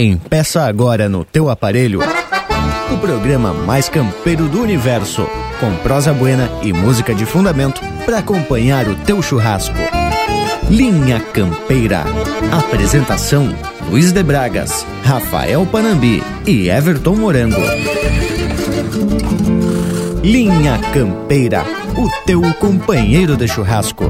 Empeça agora no teu aparelho o programa mais campeiro do universo, com prosa buena e música de fundamento para acompanhar o teu churrasco. Linha Campeira. Apresentação: Luiz de Bragas, Rafael Panambi e Everton Morango. Linha Campeira, o teu companheiro de churrasco.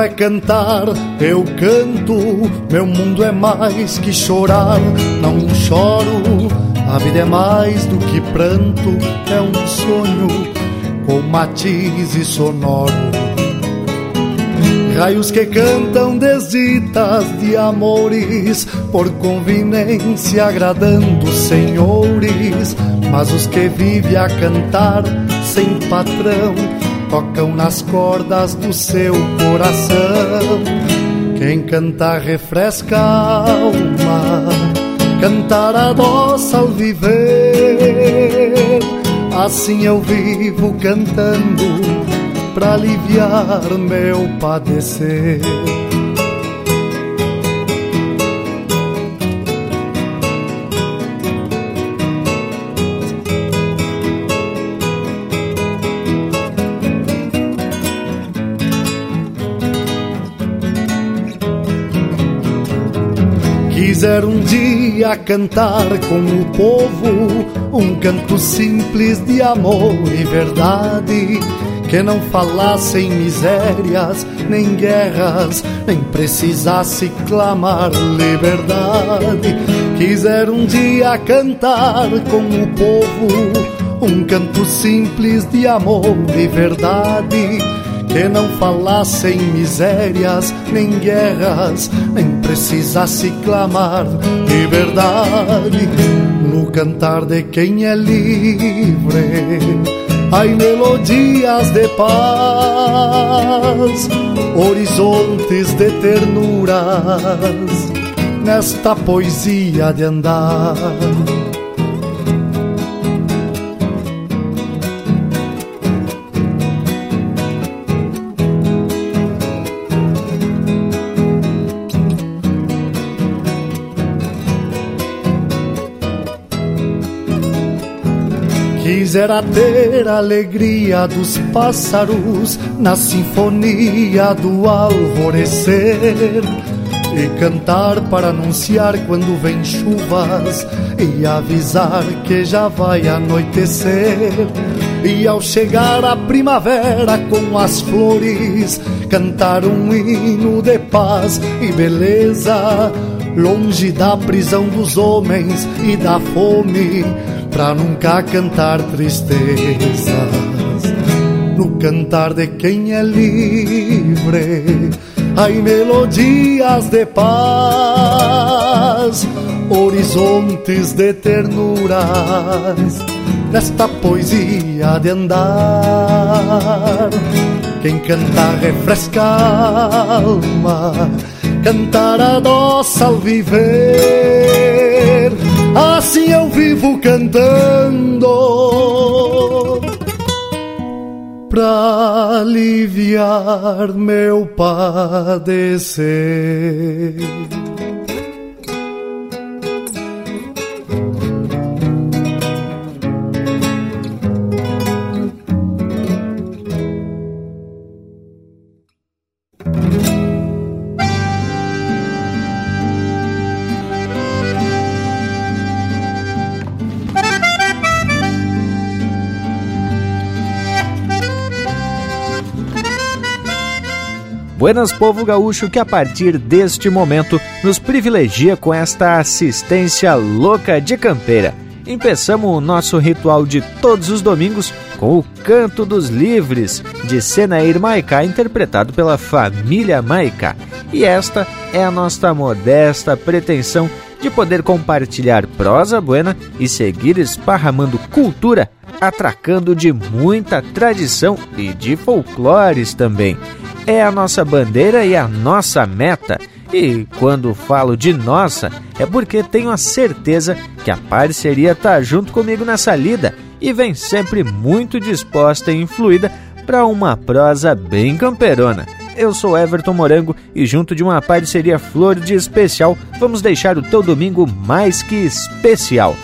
É cantar, eu canto. Meu mundo é mais que chorar, não choro. A vida é mais do que pranto, é um sonho com matiz sonoro. Raios que cantam desditas de amores, por conveniência agradando senhores, mas os que vivem a cantar sem patrão tocam nas cordas do seu coração. Quem canta refresca a alma, cantar adoça ao viver. Assim eu vivo cantando para aliviar meu padecer. Quiser um dia cantar com o povo um canto simples de amor e verdade, que não falasse em misérias, nem guerras, nem precisasse clamar liberdade. Quiser um dia cantar com o povo um canto simples de amor e verdade que não falassem misérias, nem guerras, nem precisasse clamar liberdade no cantar de quem é livre. Ai, melodias de paz, horizontes de ternuras, nesta poesia de andar Quisera ter a alegria dos pássaros na sinfonia do alvorecer e cantar para anunciar quando vem chuvas e avisar que já vai anoitecer. E ao chegar a primavera com as flores, cantar um hino de paz e beleza, longe da prisão dos homens e da fome pra nunca cantar tristezas. No cantar de quem é livre, hay melodias de paz, horizontes de ternuras, nesta poesia de andar. Quem canta refresca a alma, cantar adoça ao viver assim eu vivo cantando pra aliviar meu padecer. Buenas Povo Gaúcho que a partir deste momento nos privilegia com esta assistência louca de campeira. empeçamos o nosso ritual de todos os domingos com o Canto dos Livres, de Senair Maiká, interpretado pela família Maiká. E esta é a nossa modesta pretensão de poder compartilhar prosa buena e seguir esparramando cultura, atracando de muita tradição e de folclores também. É a nossa bandeira e a nossa meta. E quando falo de nossa, é porque tenho a certeza que a parceria tá junto comigo nessa lida e vem sempre muito disposta e influída para uma prosa bem camperona. Eu sou Everton Morango e junto de uma parceria Flor de Especial, vamos deixar o teu domingo mais que especial.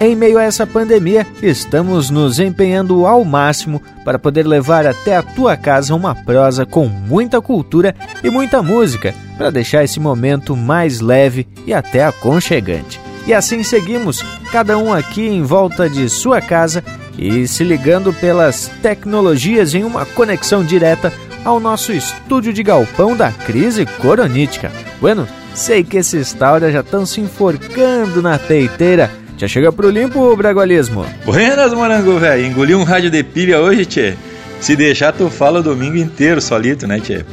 Em meio a essa pandemia, estamos nos empenhando ao máximo para poder levar até a tua casa uma prosa com muita cultura e muita música, para deixar esse momento mais leve e até aconchegante. E assim seguimos, cada um aqui em volta de sua casa e se ligando pelas tecnologias em uma conexão direta ao nosso estúdio de galpão da crise coronítica. Bueno, sei que esses tauras já estão se enforcando na peiteira já chega pro limpo, Bragualismo. Buenas, morango, velho. Engoli um rádio de pilha hoje, tchê. Se deixar, tu fala o domingo inteiro solito, né, tchê?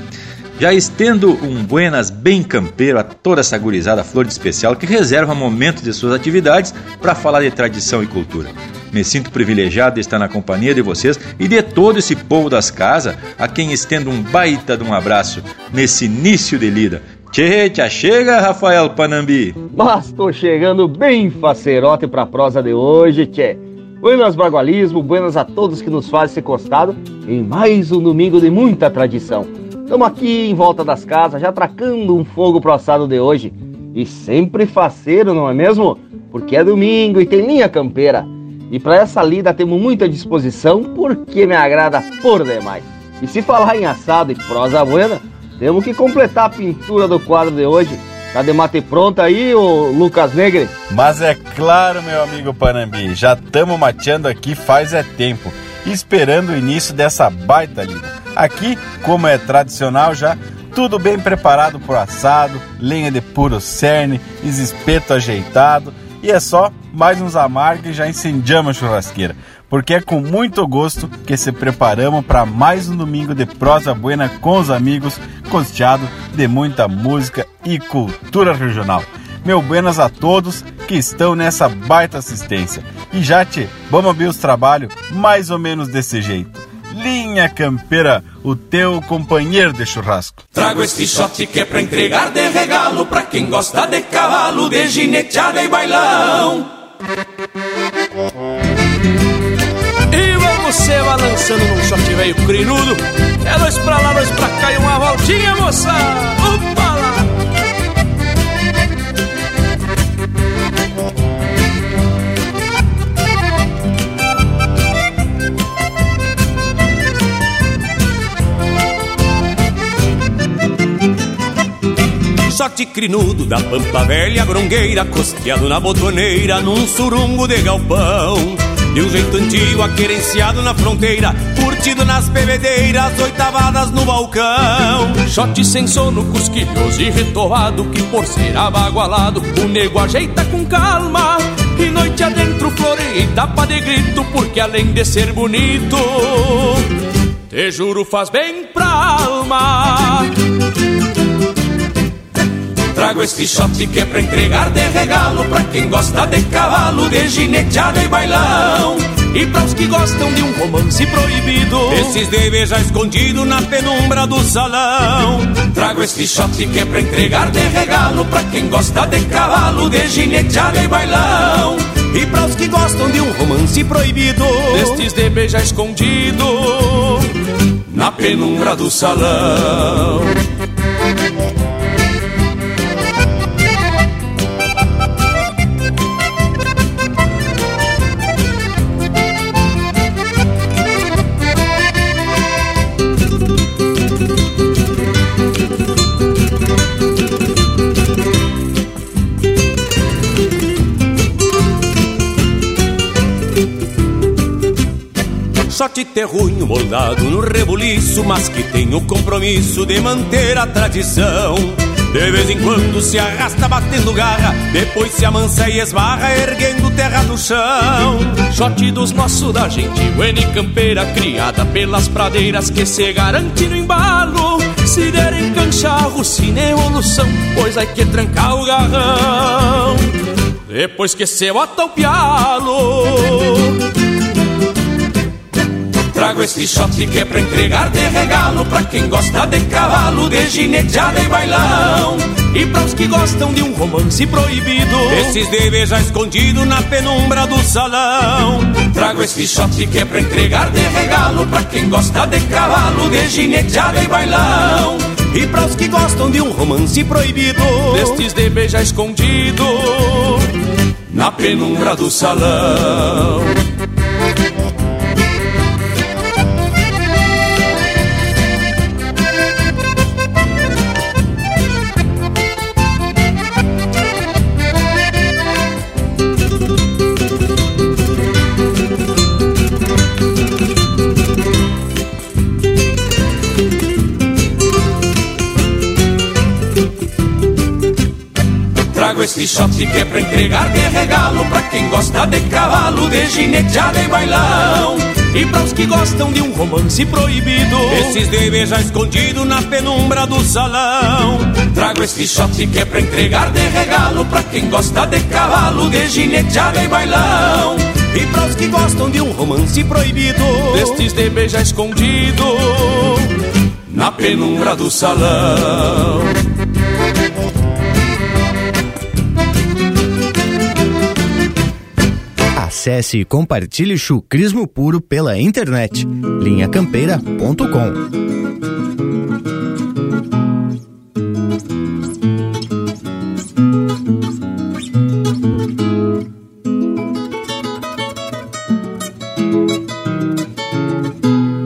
Já estendo um buenas bem campeiro a toda essa gurizada flor de especial que reserva momentos de suas atividades para falar de tradição e cultura. Me sinto privilegiado de estar na companhia de vocês e de todo esse povo das casas, a quem estendo um baita de um abraço nesse início de lida Tchê, chega, Rafael Panambi. Mas tô chegando bem facerote pra prosa de hoje, tchê. Buenas bagualismo, buenas a todos que nos fazem ser costado em mais um domingo de muita tradição. Estamos aqui em volta das casas, já tracando um fogo pro assado de hoje. E sempre faceiro, não é mesmo? Porque é domingo e tem linha campeira. E para essa lida temos muita disposição, porque me agrada por demais. E se falar em assado e prosa buena, temos que completar a pintura do quadro de hoje. Tá de mate pronta aí, ô Lucas Negre? Mas é claro, meu amigo Panambi, já estamos mateando aqui faz é tempo, esperando o início dessa baita lida. Aqui, como é tradicional já, tudo bem preparado pro assado, lenha de puro cerne, espeto ajeitado, e é só mais uns amargos e já incendiamos a churrasqueira porque é com muito gosto que se preparamos para mais um domingo de prosa buena com os amigos, costeado de muita música e cultura regional. Meu buenas a todos que estão nessa baita assistência. E já te, vamos abrir os trabalhos mais ou menos desse jeito. Linha Campeira, o teu companheiro de churrasco. Trago este shot que é pra entregar de regalo pra quem gosta de cavalo, de gineteada e bailão. Você balançando num short velho crinudo. É dois pra lá, dois pra cá e uma voltinha, moça. Opa lá! Short crinudo da pampa velha grongueira, costeado na botoneira, num surungo de galpão. De um jeito antigo, aquerenciado na fronteira Curtido nas bebedeiras, oitavadas no balcão. Shot sem sono, cusquilhoso e retovado Que por ser abagualado, o nego ajeita com calma. E noite adentro floreia e tapa de grito Porque além de ser bonito Te juro faz bem pra alma Trago este shot que é pra entregar de regalo Pra quem gosta de cavalo, de gineteada e bailão. E para os que gostam de um romance proibido Esses de beijar escondido na penumbra do salão. Trago este shot que é pra entregar de regalo Pra quem gosta de cavalo, de gineteada e bailão. E para os que gostam de um romance proibido Estes de beijar escondido Na penumbra do salão Sorte terrunho moldado no rebuliço, mas que tem o compromisso de manter a tradição. De vez em quando se arrasta batendo garra, depois se amansa e esbarra, erguendo terra do chão. Shot dos nossos da gente, buena e campeira, criada pelas pradeiras que se garante no embalo. Se derem cancharro, sem evolução, pois hay que trancar o garrão. Depois que se bota o pialo Trago este shot que é pra entregar de regalo Pra quem gosta de cavalo, de gineteada e bailão. E para os que gostam de um romance proibido. Esses de beijar escondido na penumbra do salão. Trago este shot que é pra entregar de regalo Pra quem gosta de cavalo, de gineteada e bailão. E para os que gostam de um romance proibido. Destes de beijar escondido Na penumbra do salão de cavalo, de gineteada e bailão. E para os que gostam de um romance proibido Esses de beijar escondido na penumbra do salão. Trago este shot que é pra entregar de regalo Pra quem gosta de cavalo, de gineteada e bailão. E para os que gostam de um romance proibido Destes de beijar escondido Na penumbra do salão Acesse e compartilhe chucrismo puro pela internet. linhacampeira.com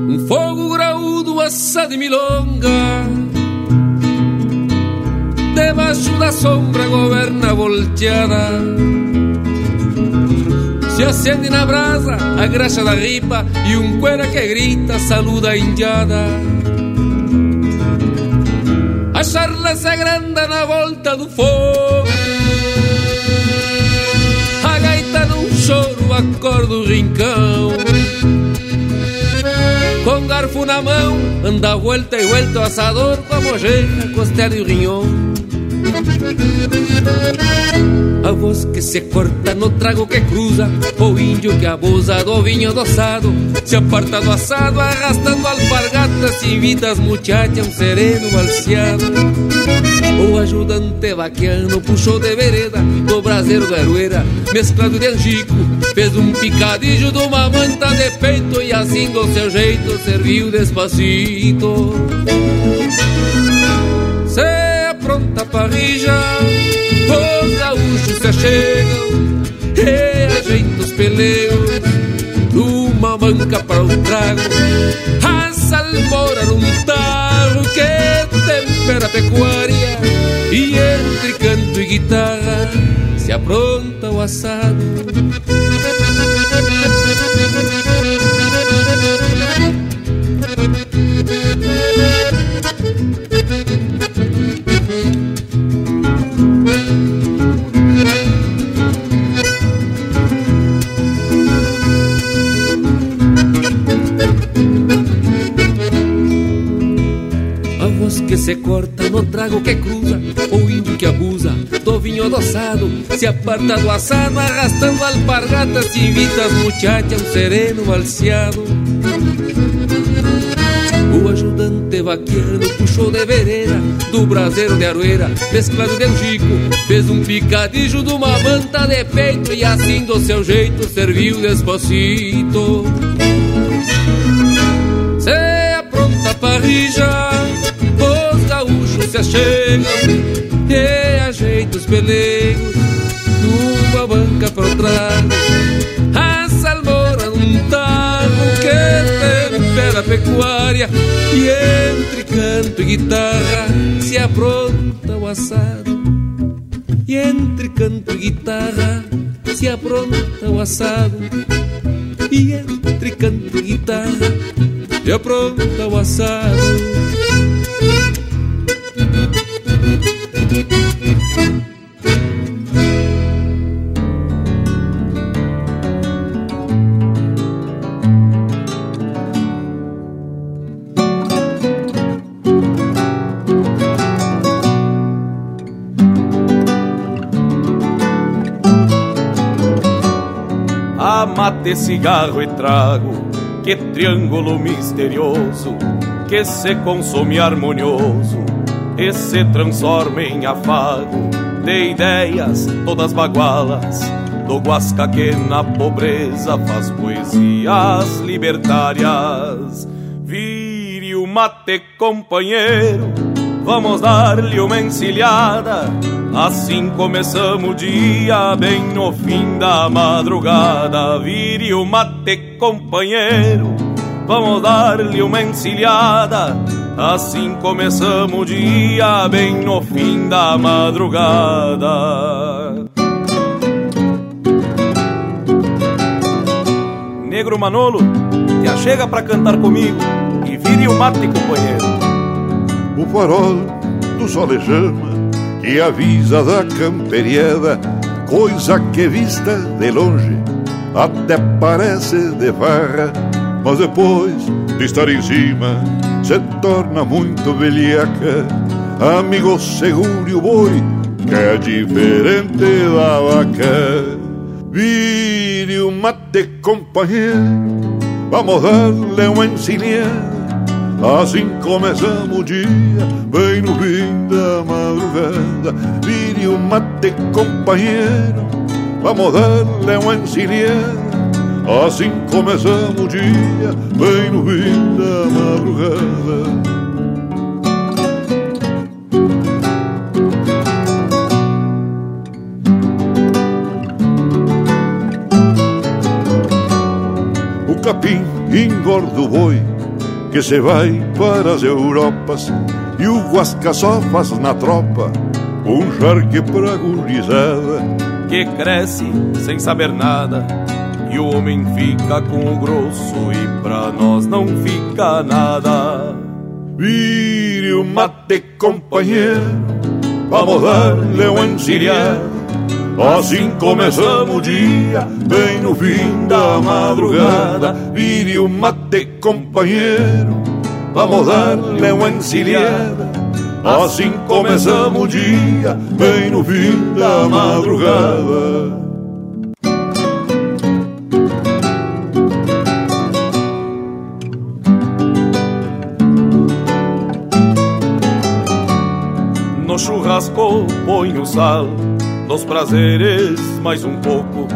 Um fogo graúdo assado de milonga. Debaixo da sombra governa volteada acende na brasa a graxa da ripa E um cuera que grita saluda a indiada A charla se agranda na volta do fogo A gaita num choro acorda o rincão Com garfo na mão anda volta e volta o assador Com a mojeira, costela e o rinhão a voz que se corta no trago que cruza O índio que abusa do vinho adoçado Se aparta do assado arrastando alpargatas invita as muchachas um sereno balseado O ajudante vaquiano puxou de vereda Do braseiro do Arueira Mesclado de angico Fez um picadilho de uma manta de peito E assim do seu jeito serviu despacito. Se apronta a parrilla os gaúchos se achegam e os peleus Numa manca para o trago. A salmoura num tarro que tempera a pecuária E entre canto e guitarra se apronta o assado corta no trago que cruza O índio que abusa do vinho adoçado Se aparta do assado arrastando alpargatas Se invita as muchachas um sereno balseado O ajudante vaqueiro puxou de vereda Do braseiro de aroeira mesclado de angico Fez um picadilho de uma manta de peito E assim do seu jeito serviu despacito. Se apronta a parrilla Os gaúchos se achegam E ajeita os pelegos Numa banca para o trago A salmoura num tago Que tempera a pecuária E entre canto e guitarra Se apronta o assado. E entre canto e guitarra Se apronta o assado. E entre canto e guitarra Se apronta o assado mate, cigarro e trago, que triângulo misterioso que se consome harmonioso e se transforma em afago de ideias todas bagualas do Guasca que na pobreza faz poesias libertárias. Vire o mate, companheiro, vamos dar-lhe uma encilhada. Assim começamos o dia, bem no fim da madrugada. Vire o mate, companheiro, vamos dar-lhe uma encilhada. Assim começamos o dia, bem no fim da madrugada. Negro Manolo, te achega pra cantar comigo e vire o mate, companheiro. O farol do solejama que avisa da camperieda, coisa que vista de longe até parece de farra, mas depois de estar em cima se torna muito velhaca. Amigo, segure o boi, que é diferente da vaca. Vire o mate, companheiro, vamos dar-lhe uma encilhada. Assim começamos o dia, bem no fim da madrugada. Vire o mate, companheiro, vamos dar-lhe uma encilhada. Assim começamos o dia, bem no fim da madrugada. O capim engorda o boi que se vai para as Europas e o Guasca só faz na tropa um charque pra gurizada. Que cresce sem saber nada e o homem fica com o grosso e pra nós não fica nada. Vire o mate, companheiro, vamos dar-lhe encilhada. Assim começamos o dia, bem no fim da madrugada. Vire o mate, companheiro, vamos dar-lhe encilhada. Assim começamos o dia, bem no fim da madrugada. No churrasco põe o sal, nos prazeres mais um pouco.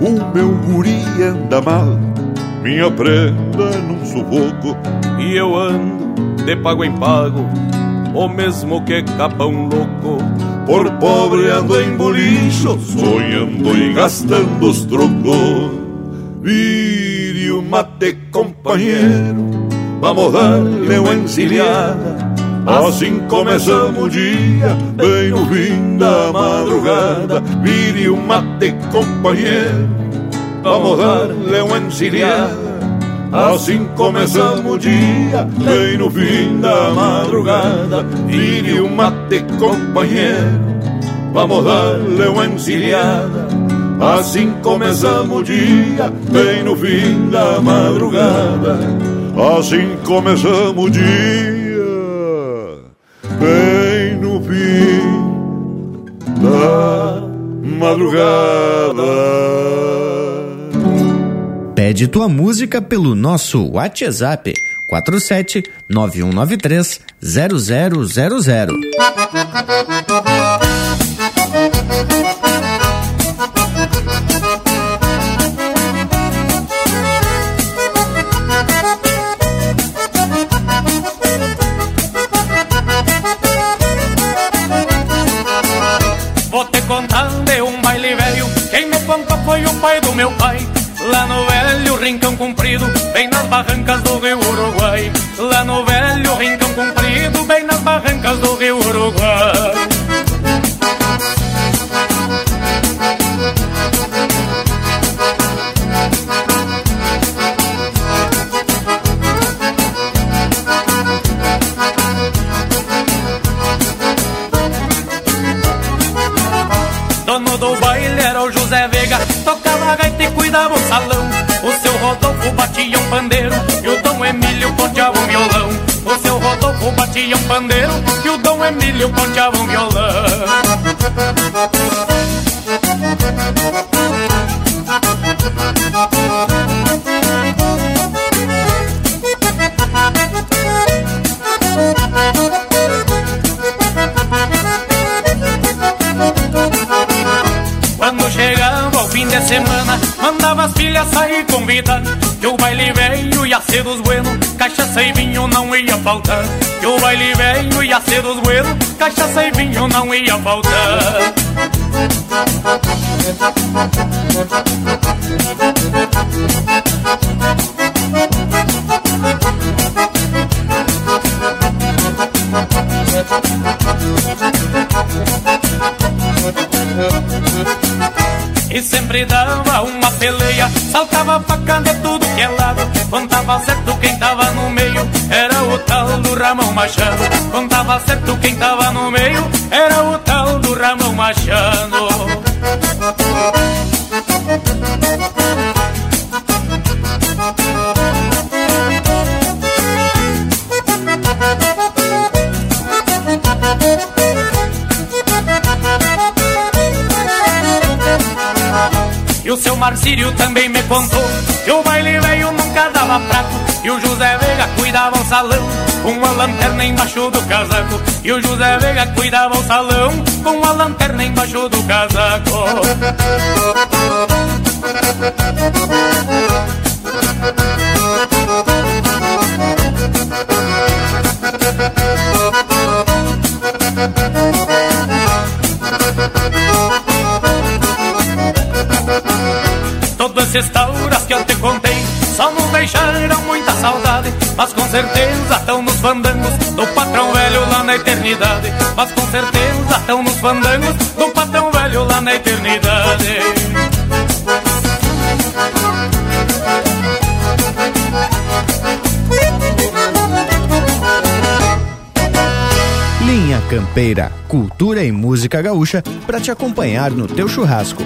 O meu guri anda mal, minha prenda num sufoco. E eu ando de pago em pago, o mesmo que capão louco. Por pobre ando em bolicho, sonhando e gastando os trocos. Vire o mate, companheiro, vamos dar-lhe uma encilhada. Assim começamos o dia, bem no fim da madrugada. Vire o mate, companheiro, vamos dar-lhe uma. Assim começamos o dia, bem no fim da madrugada. Vire o mate, companheiro, vamos dar-lhe uma. Assim começamos o dia, bem no fim da madrugada. Assim começamos o dia, da madrugada. Pede tua música pelo nosso WhatsApp 47 9193 0000. Meu pai. Lá no velho rincão comprido, bem nas barrancas do rio Uruguai. Lá no ele ponteava um violão. Quando chegava ao fim da semana, mandava as filhas sair convidando. Que o baile velho ia ser dos buenos, cachaça e vinho não ia faltar. Que o baile velho ia ser dos buenos. Cachaça e vinho não ia faltar. E sempre dava uma peleia Saltava faca de tudo que é lado Contava certo quem tava tal do Ramão Machado. Contava certo quem tava no meio Era o tal do Ramão Machado. E o seu Marcílio também me contou Que o baile veio nunca dava prato E o José Veiga cuidava o salão Com uma lanterna embaixo do casaco. E o José Veiga cuidava o salão Com uma lanterna embaixo do casaco. Todas essas tauras que eu te nos deixaram muita saudade Mas com certeza estão nos fandangos Do patrão velho lá na eternidade Mas com certeza estão nos fandangos Do patrão velho lá na eternidade Linha Campeira, cultura e música gaúcha para te acompanhar no teu churrasco.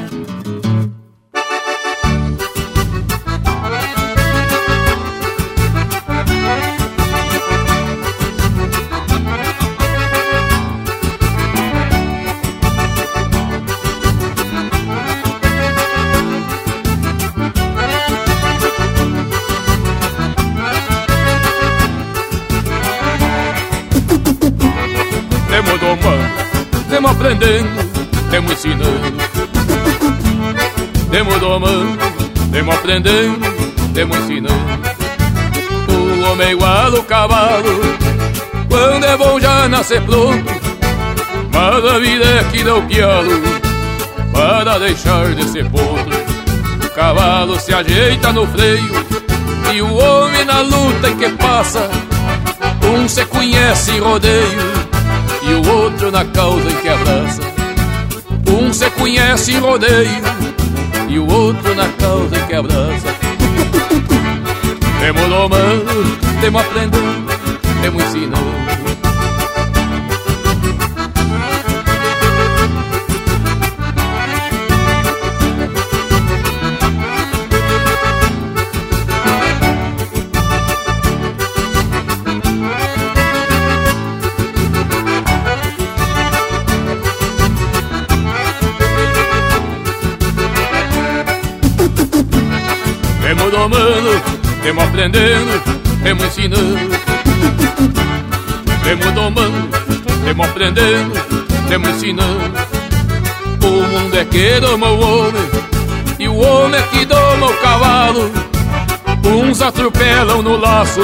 Temos aprendendo, temos ensinando. Temos domando, temos aprendendo, temos ensinando. O homem é igual ao cavalo, quando é bom já nascer pronto. Mas a vida é que dá o pialo, para deixar de ser potro. O cavalo se ajeita no freio, e o homem na luta em que passa. Um se conhece em rodeio e o outro na causa em que abraça. Um se conhece em rodeio e o outro na causa em que abraça. Temos domando, temos aprendendo, temos ensinando. Domando, temos aprendendo, temos ensinando. Temos domando, temos aprendendo, temos ensinando. O mundo é que doma o homem, e o homem é que doma o cavalo. Uns atropelam no laço,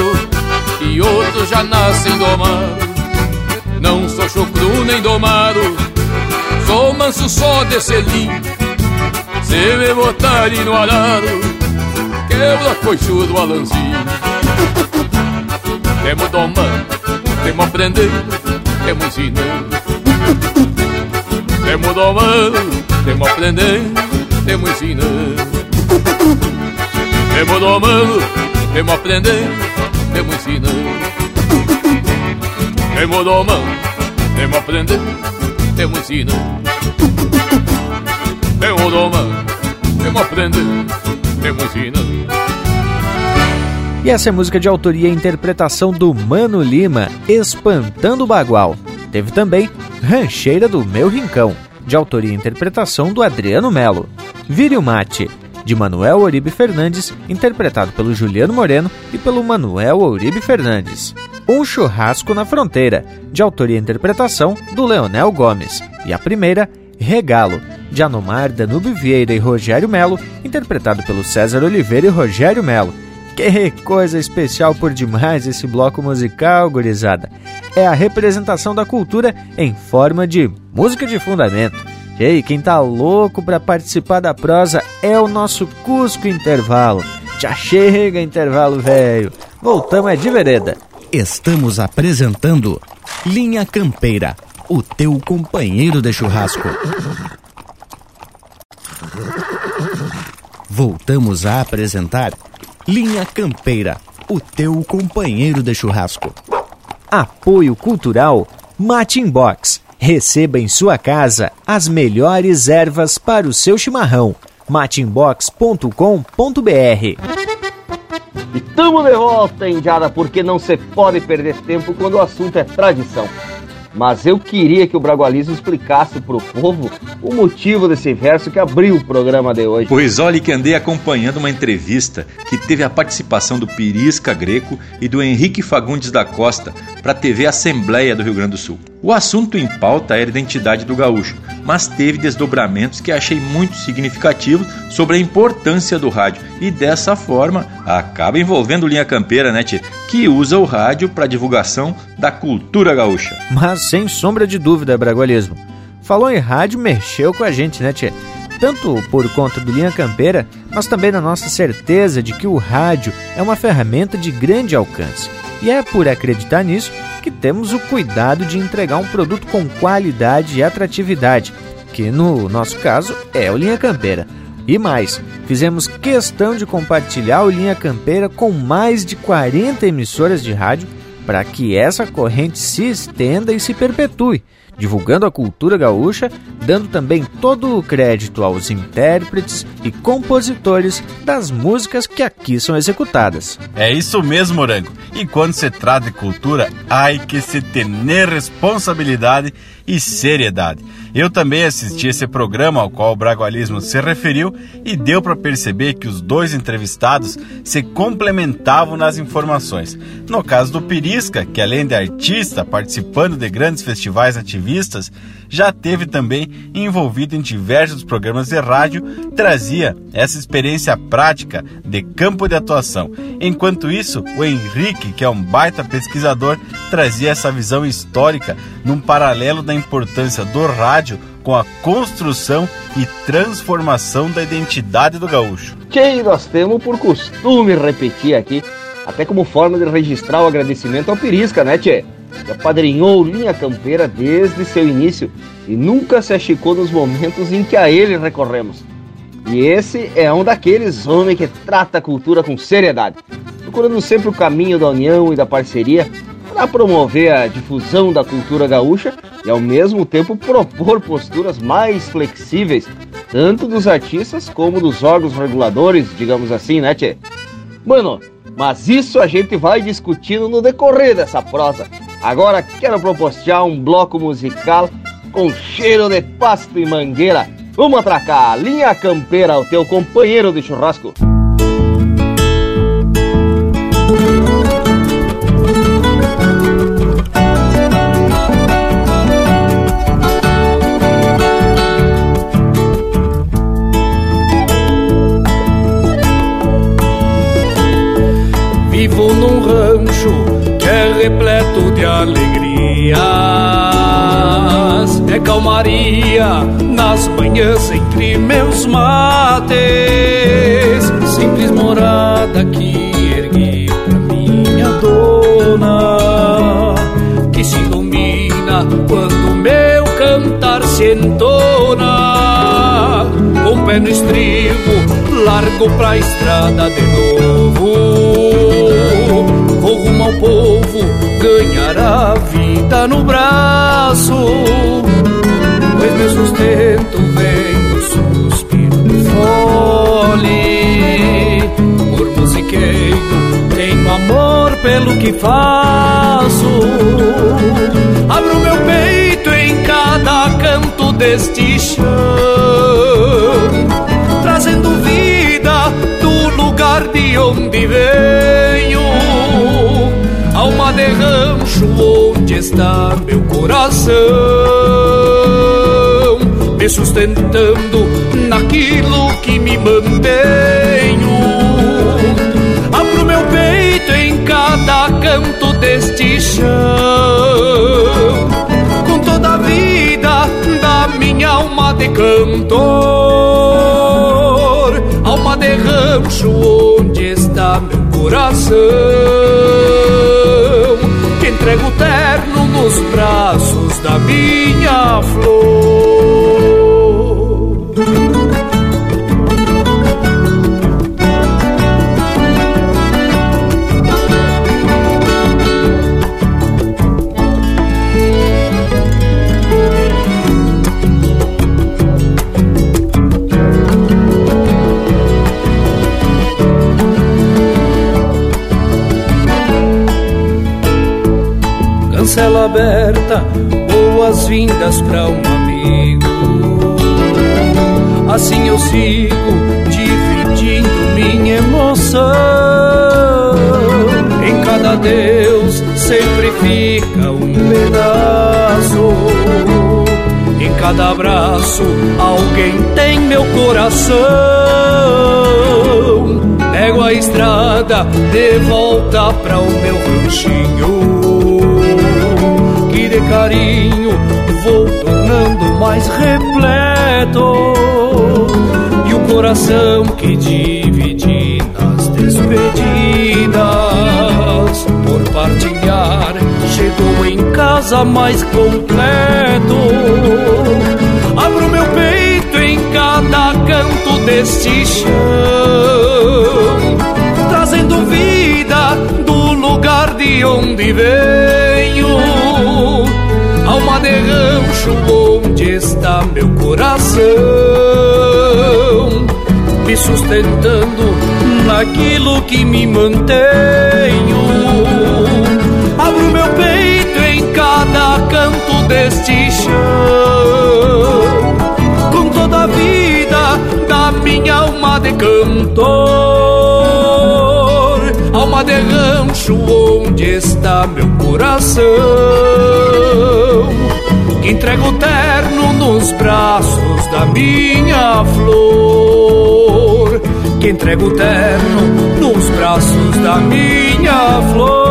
e outros já nascem domados. Não sou chucru nem domado, sou manso só de selim. Se me botarem no arado, quebra coixudo do alanzinho. Temos domando, temos aprendendo, temos ensinando. Temos domando, temos aprendendo, temos ensinando. Temos domando, temos aprendendo, temos ensinando. Temos domando, temos aprendendo, temos ensinando. Temos domando, temos aprendendo, E essa é música de autoria e interpretação do Mano Lima, Espantando o Bagual. Teve também Rancheira do Meu Rincão, de autoria e interpretação do Adriano Melo. Vire o Mate, de Manuel Oribe Fernandes, interpretado pelo Juliano Moreno e pelo Manuel Oribe Fernandes. Um Churrasco na Fronteira, de autoria e interpretação do Leonel Gomes. E a primeira, Regalo, de Anomar, Danube Vieira e Rogério Melo, interpretado pelo César Oliveira e Rogério Melo. Que coisa especial por demais esse bloco musical, gurizada. É a representação da cultura em forma de música de fundamento. E aí, quem tá louco para participar da prosa é o nosso Cusco Intervalo. Já chega intervalo, velho. Voltamos é de vereda. Estamos apresentando Linha Campeira, o teu companheiro de churrasco. Voltamos a apresentar Linha Campeira, o teu companheiro de churrasco. Apoio Cultural Matin Box. Receba em sua casa as melhores ervas para o seu chimarrão. matinbox.com.br E tamo de volta, Indiada, porque não se pode perder tempo quando o assunto é tradição. Mas eu queria que o Bragualismo explicasse para o povo o motivo desse verso que abriu o programa de hoje. Pois olhe que andei acompanhando uma entrevista que teve a participação do Pirisca Greco e do Henrique Fagundes da Costa para a TV Assembleia do Rio Grande do Sul. O assunto em pauta era a identidade do gaúcho, mas teve desdobramentos que achei muito significativos sobre a importância do rádio e dessa forma acaba envolvendo Linha Campeira, né, tchê? que usa o rádio para divulgação da cultura gaúcha. Mas sem sombra de dúvida, Bragualismo. Falou em rádio, mexeu com a gente, né, tchê? Tanto por conta do Linha Campeira, mas também na nossa certeza de que o rádio é uma ferramenta de grande alcance. E é por acreditar nisso que temos o cuidado de entregar um produto com qualidade e atratividade, que no nosso caso é o Linha Campeira. E mais, fizemos questão de compartilhar o Linha Campeira com mais de 40 emissoras de rádio para que essa corrente se estenda e se perpetue, divulgando a cultura gaúcha, dando também todo o crédito aos intérpretes e compositores das músicas que aqui são executadas. É isso mesmo, Morango. E quando se trata de cultura, há que se ter responsabilidade e seriedade. Eu também assisti esse programa ao qual o Bragualismo se referiu e deu para perceber que os dois entrevistados se complementavam nas informações. No caso do Pirisca, que além de artista participando de grandes festivais ativistas, já teve também envolvido em diversos programas de rádio, trazia essa experiência prática de campo de atuação. Enquanto isso, o Henrique, que é um baita pesquisador, trazia essa visão histórica num paralelo da importância do rádio com a construção e transformação da identidade do gaúcho. Que nós temos por costume repetir aqui, até como forma de registrar o agradecimento ao Pirisca, né, Tchê? Que apadrinhou Linha Campeira desde seu início e nunca se achicou nos momentos em que a ele recorremos. E esse é um daqueles homens que trata a cultura com seriedade, procurando sempre o caminho da união e da parceria para promover a difusão da cultura gaúcha e ao mesmo tempo propor posturas mais flexíveis, tanto dos artistas como dos órgãos reguladores, digamos assim, né, Tchê? Mano, mas isso a gente vai discutindo no decorrer dessa prosa. Agora quero propostear um bloco musical com cheiro de pasto e mangueira. Vamos atracar, linha campeira, o teu companheiro de churrasco. Vivo num rancho que é repleto de alegrias. É calmaria nas manhãs entre meus mates. Simples morada que ergui pra minha dona. Que se ilumina quando meu cantar se entona. Com pé no estribo, largo pra estrada de novo vou rumo ao povo ganhar a vida no braço. Pois meu sustento vem do suspiro do fole. Por musiqueiro tenho amor pelo que faço. Abro meu peito em cada canto deste chão, trazendo vida do lugar de onde venho rancho onde está meu coração. Me me sustentando naquilo que me mantenho. Abro meu peito em cada canto deste chão, com toda a vida da minha alma de cantor, alma de rancho onde está meu coração. Entrego terno nos braços da minha flor. Cancela aberta, boas-vindas para um amigo. Assim eu sigo dividindo minha emoção. Em cada Deus sempre fica um pedaço. Em cada abraço alguém tem meu coração. Pego a estrada de volta para o meu ranchinho de carinho vou tornando mais repleto. E o coração que dividi nas despedidas por partilhar chegou em casa mais completo. Abro meu peito em cada canto deste chão trazendo vida do lugar de onde venho alma de rancho onde está meu coração, me sustentando naquilo que me mantenho. Abro meu peito em cada canto deste chão, com toda a vida da minha alma de cantor, alma de rancho onde está meu coração entrego terno nos braços da minha flor, que entrego terno nos braços da minha flor.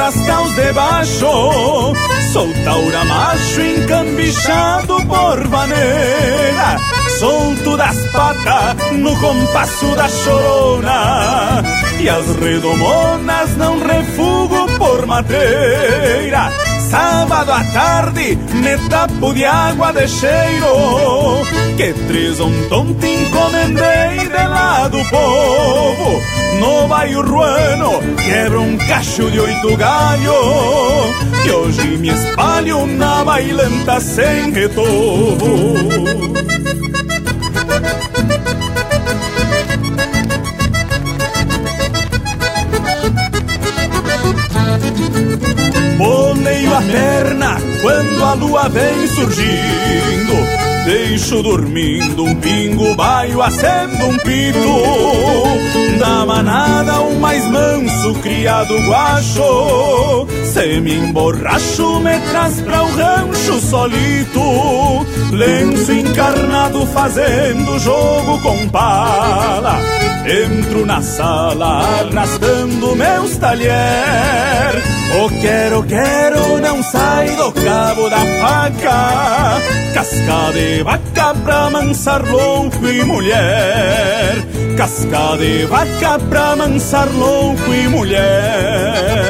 Rascaos de baixo Sou taura macho encambichado por vaneira Solto das patas no compasso da chorona. E as redomonas não refugo por madeira Sábado à tarde me tapo de água de cheiro Que três tonto encomendei de lá do povo. No bairro ruano quebro um cacho de oito galho Que hoje me espalho na bailanta sem retorno Deixo dormindo um pingo baio, acendo um pito. Da manada o mais manso, criado guacho Se me emborracho, me traz pra o rancho solito. Lenço encarnado fazendo jogo com pala. Entro na sala arrastando meus talher O quero, quero não sai do cabo da faca Casca de vaca pra mansar louco e mulher Casca de vaca pra mansar louco e mulher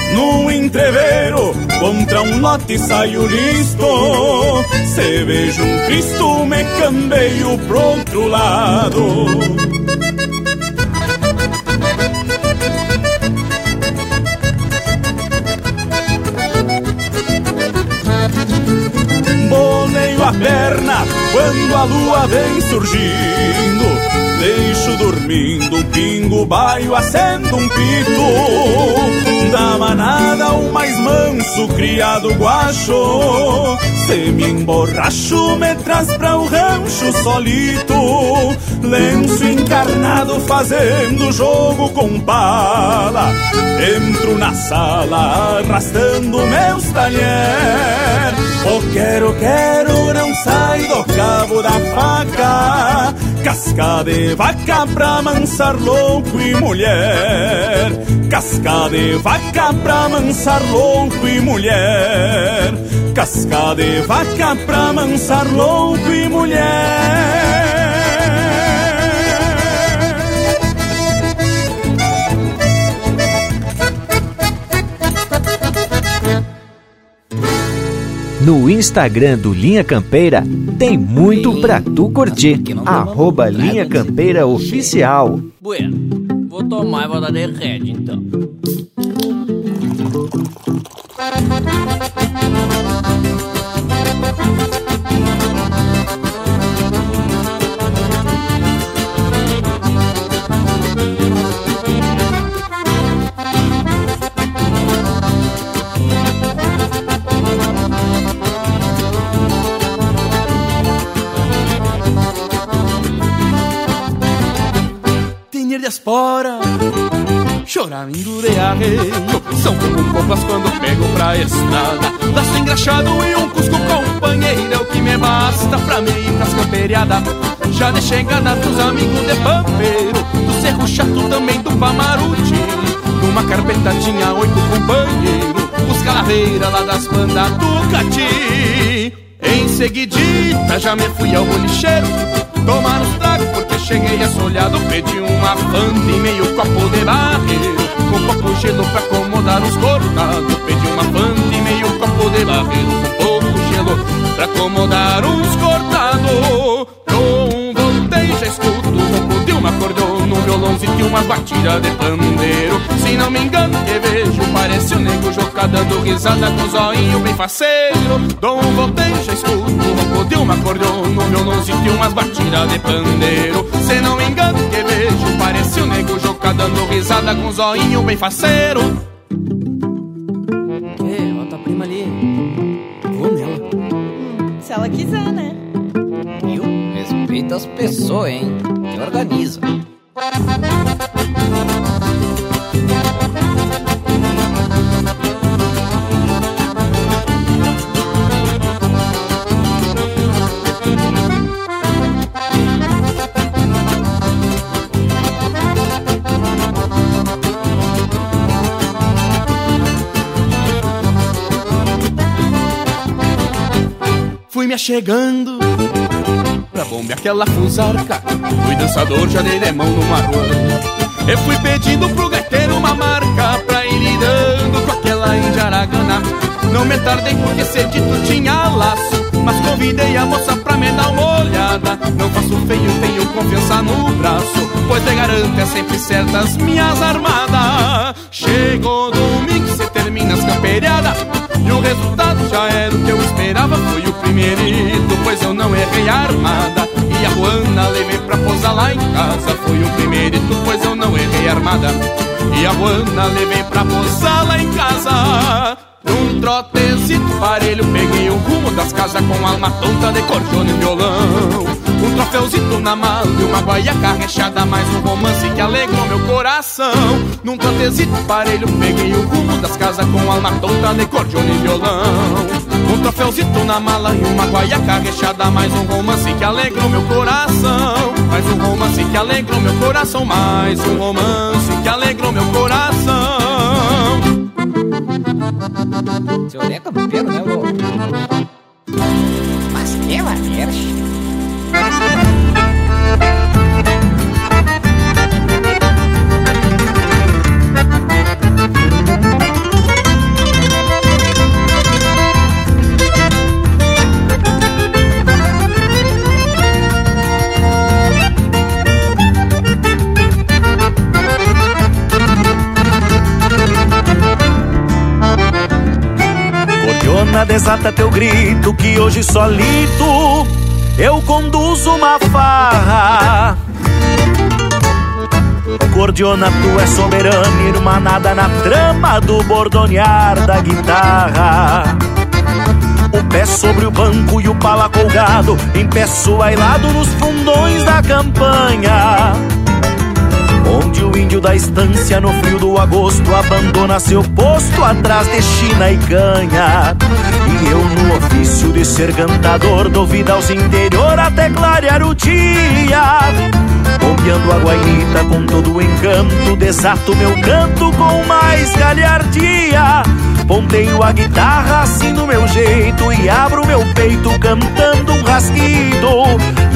num entreveiro, contra um lote saio listo. Se vejo um Cristo, me cambeio pro outro lado Perna quando a lua vem surgindo Deixo dormindo um pingo, baio, acendo um pito. Da manada o mais manso, criado guacho Se me emborracho, me traz pra o rancho solito. Lenço encarnado fazendo jogo com pala Entro na sala arrastando meus talher O quero, quero não sai do cabo da faca Casca de vaca pra mansar louco e mulher. Casca de vaca pra mansar louco e mulher. Casca de vaca pra mansar louco e mulher. No Instagram do Linha Campeira tem muito pra tu curtir. Arroba Linha Campeira Oficial. Bueno, vou tomar e vou dar de rede então. Espora. Choramingo de arreio São como copas quando pego pra estrada. Laço engraxado e um cusco companheiro É o que me basta pra me ir pras camperiadas Já de chegada dos amigos de pampeiro Do cerro chato também do Pamaruti. Numa carpeta tinha oito companheiros Os calaveiras lá das bandas do Cati. Em seguidita já me fui ao bolicheiro Tomar tragos porque cheguei assolhado Pedi uma fanta e meio copo de barreiro Com copo gelo pra acomodar os cortados Pedi uma fanta e meio copo de barreiro Com pouco gelo pra acomodar os cortados. Com voltei já escuto o ronco de uma cordona No violãozinho e umas batidas de pandeiro Se não me engano que vejo parece o nego Joca dando risada com o zoinho bem faceiro Dou um voltei já escuto o ronco de uma cordona No violãozinho e umas batidas de pandeiro Se não me engano que vejo parece o nego Joca dando risada com o zoinho bem faceiro Ei, ó, tua prima ali. Vou nela. Se ela quiser, né? Viu? Respeita as pessoas, hein? Que organiza. Me achegando aquela fusarca. Fui dançador, já dei de mão numa rua. Eu fui pedindo pro gaiteiro uma marca pra ir lidando com aquela indiaragana. Não me tardei porque cedito tinha laço. Mas convidei a moça pra me dar uma olhada. Não faço feio, tenho confiança no braço. Pois te garanto, é sempre certas minhas armadas. Chegou domingo, cê termina as camperiadas. E o resultado já era o que eu esperava Foi o primeirito, pois eu não errei a armada. E a Juana levei pra posar lá em casa Foi o primeirito, pois eu não errei a armada. E a Juana levei pra posar lá em casa Num trotezito parelho peguei o rumo das casas com alma tonta de cordiona e violão. Um troféuzito na mala e uma guaiaca rechada Mais um romance que alegrou meu coração. Num trotezito parelho peguei o rumo das casas com alma tonta de cordiona e violão. Um troféuzito na mala e uma guaiaca rechada Mais um romance que alegrou meu coração. Mais um romance que alegrou meu coração Mais um romance que alegrou meu coração seu Neto é campeiro, Cordiona, desata teu grito que hoje solito eu conduzo uma farra. Cordiona, tu é soberana, irmanada na trama do bordonear da guitarra. O pé sobre o banco e o pala colgado, em pé suailado nos fundões da campanha. Índio da estância no frio do agosto abandona seu posto atrás de China e canha. E eu no ofício de ser cantador dou vida aos interior até clarear o dia. Bombeando a guainita com todo o encanto, desato meu canto com mais galhardia. Ponteio a guitarra assim do meu jeito e abro meu peito cantando um rasguido.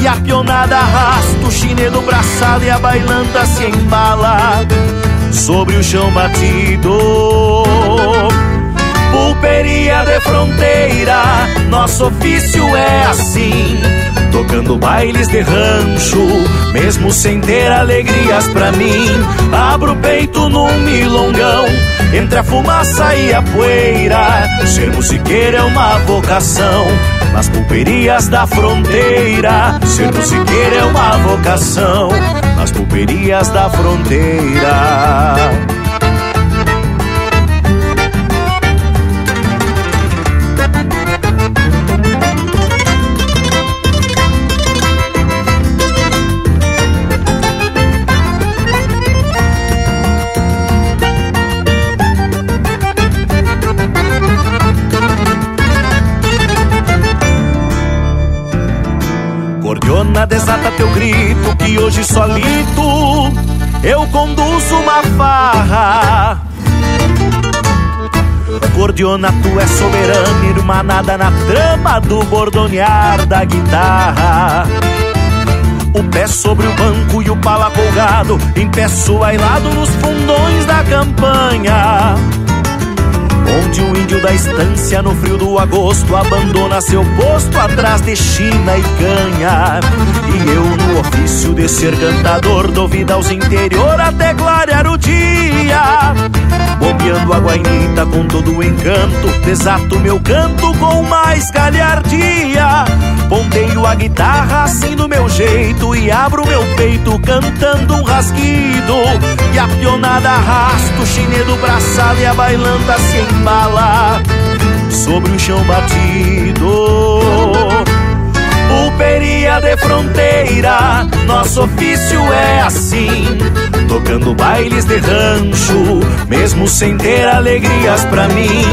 E a pionada arrasta o chinedo braçado e a bailanta se embala sobre o chão batido. Pulperia de fronteira, nosso ofício é assim. Tocando bailes de rancho, mesmo sem ter alegrias pra mim. Abro o peito num milongão, entre a fumaça e a poeira. Ser musiqueiro é uma vocação, nas pulperias da fronteira. Ser musiqueiro é uma vocação, nas pulperias da fronteira. Hoje solito eu conduzo uma farra. Cordiona, tu é soberana, irmanada na trama do bordonear da guitarra. O pé sobre o banco e o pala colgado, em pé suailado nos fundões da campanha. Onde o índio da estância no frio do agosto abandona seu posto atrás de China e canha. E eu no ofício de ser cantador dou vida aos interior até clarear o dia. Bombeando a guainita com todo o encanto, desato meu canto com mais galhardia. Ponteio a guitarra assim do meu jeito e abro meu peito cantando um rasguido. E a pionada arrasta o chinedo braçado e a bailanta se embala sobre o chão batido. Pulperia de fronteira, nosso ofício é assim. Tocando bailes de rancho, mesmo sem ter alegrias pra mim.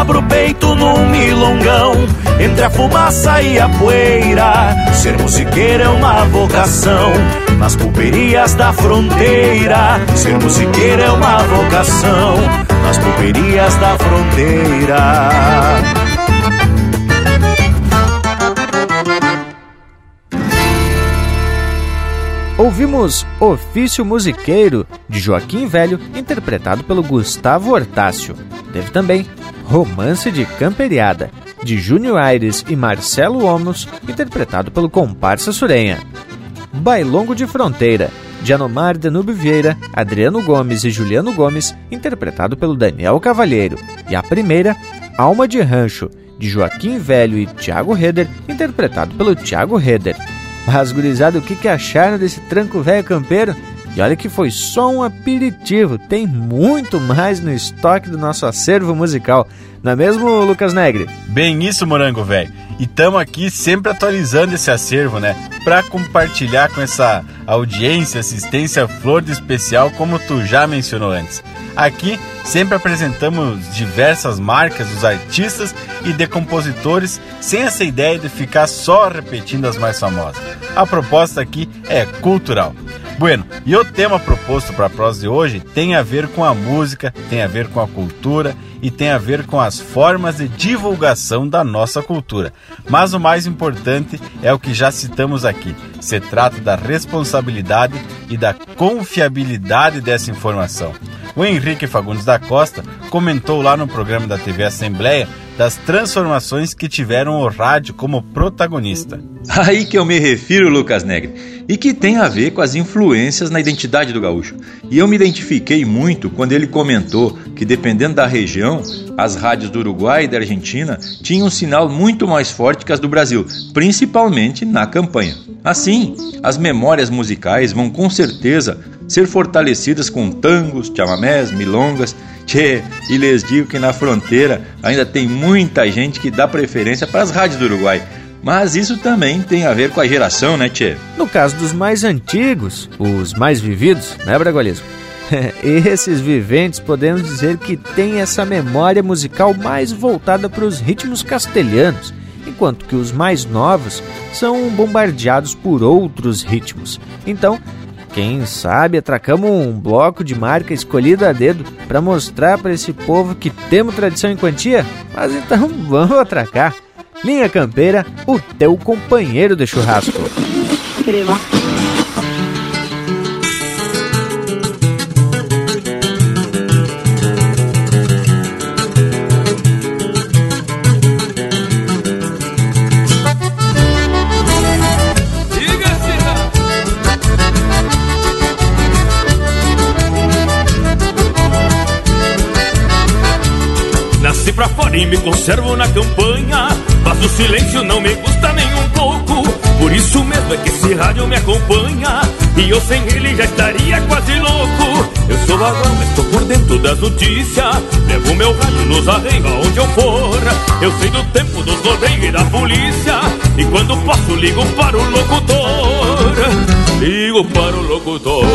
Abro o peito num milongão, entre a fumaça e a poeira. Ser musiqueiro é uma vocação, nas pulperias da fronteira. Ser musiqueiro é uma vocação, nas pulperias da fronteira. Ouvimos Ofício Musiqueiro, de Joaquim Velho, interpretado pelo Gustavo Hortácio. Teve também Romance de Camperiada, de Júnior Aires e Marcelo Omos, interpretado pelo Comparsa Surenha. Bailongo de Fronteira, de Anomar Danube Vieira, Adriano Gomes e Juliano Gomes, interpretado pelo Daniel Cavalheiro. E a primeira, Alma de Rancho, de Joaquim Velho e Tiago Reder, interpretado pelo Tiago Reder. Mas, gurizada, o que, que acharam desse tranco velho campeiro? E olha que foi só um aperitivo, tem muito mais no estoque do nosso acervo musical. Não é mesmo, Lucas Negre? Bem isso, Morango Velho. E estamos aqui sempre atualizando esse acervo, né? Para compartilhar com essa audiência, assistência flor de especial, como tu já mencionou antes. Aqui sempre apresentamos diversas marcas dos artistas e de compositores, sem essa ideia de ficar só repetindo as mais famosas. A proposta aqui é cultural. Bueno, e o tema proposto para a prosa de hoje tem a ver com a música, tem a ver com a cultura e tem a ver com as formas de divulgação da nossa cultura. Mas o mais importante é o que já citamos aqui. Se trata da responsabilidade e da confiabilidade dessa informação. O Henrique Fagundes da Costa comentou lá no programa da TV Assembleia das transformações que tiveram o rádio como protagonista. Aí que eu me refiro, Lucas Negre, e que tem a ver com as influências na identidade do gaúcho. E eu me identifiquei muito quando ele comentou que, dependendo da região, as rádios do Uruguai e da Argentina tinham um sinal muito mais forte que as do Brasil, principalmente na campanha. Assim, as memórias musicais vão com certeza ser fortalecidas com tangos, chamamés, milongas. Tchê, e lhes digo que na fronteira ainda tem muita gente que dá preferência para as rádios do Uruguai. Mas isso também tem a ver com a geração, né, Tchê? No caso dos mais antigos, os mais vividos, né, Bragualismo? Esses viventes podemos dizer que têm essa memória musical mais voltada para os ritmos castelhanos, enquanto que os mais novos são bombardeados por outros ritmos. Então, quem sabe atracamos um bloco de marca escolhida a dedo para mostrar para esse povo que temos tradição em quantia? Mas então vamos atracar. Linha Campeira, o teu companheiro de churrasco. E me conservo na campanha. Mas o silêncio não me gusta nem um pouco. Por isso mesmo é que esse rádio me acompanha. E eu sem ele já estaria quase louco. Eu sou vagão, mas por dentro das notícias. Levo meu rádio nos arreios aonde eu for. Eu sei do tempo dos rodeios e da polícia. E quando posso, ligo para o locutor. Ligo para o locutor.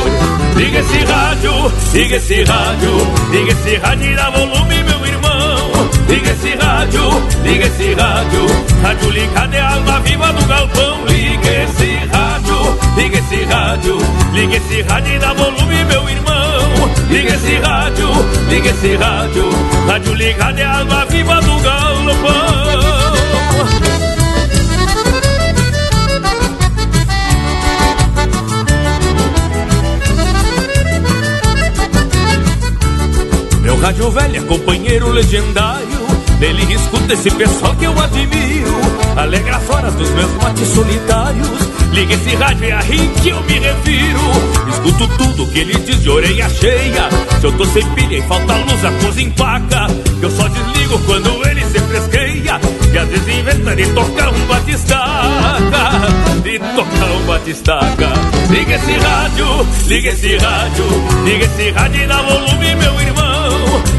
Liga esse rádio, liga esse rádio, liga esse rádio e dá volume, meu Liga esse rádio, liga esse rádio. Rádio ligado é a alma viva do galpão. Liga esse rádio, liga esse rádio. Liga esse rádio e dá volume, meu irmão. Liga esse rádio, liga esse rádio. Rádio ligado é a alma viva do galpão. Meu rádio velho é companheiro legendário Dele escuta esse pessoal que eu admiro. Alegra fora dos meus mates solitários. Liga esse rádio, é a rim que eu me refiro. Escuto tudo que ele diz de orelha cheia. Se eu tô sem pilha e falta luz, a coisa empaca. Eu só desligo quando ele se fresqueia. E às vezes inventa de tocar um batistaca. De tocar um batistaca. Liga esse rádio, liga esse rádio. Liga esse rádio e dá volume, meu irmão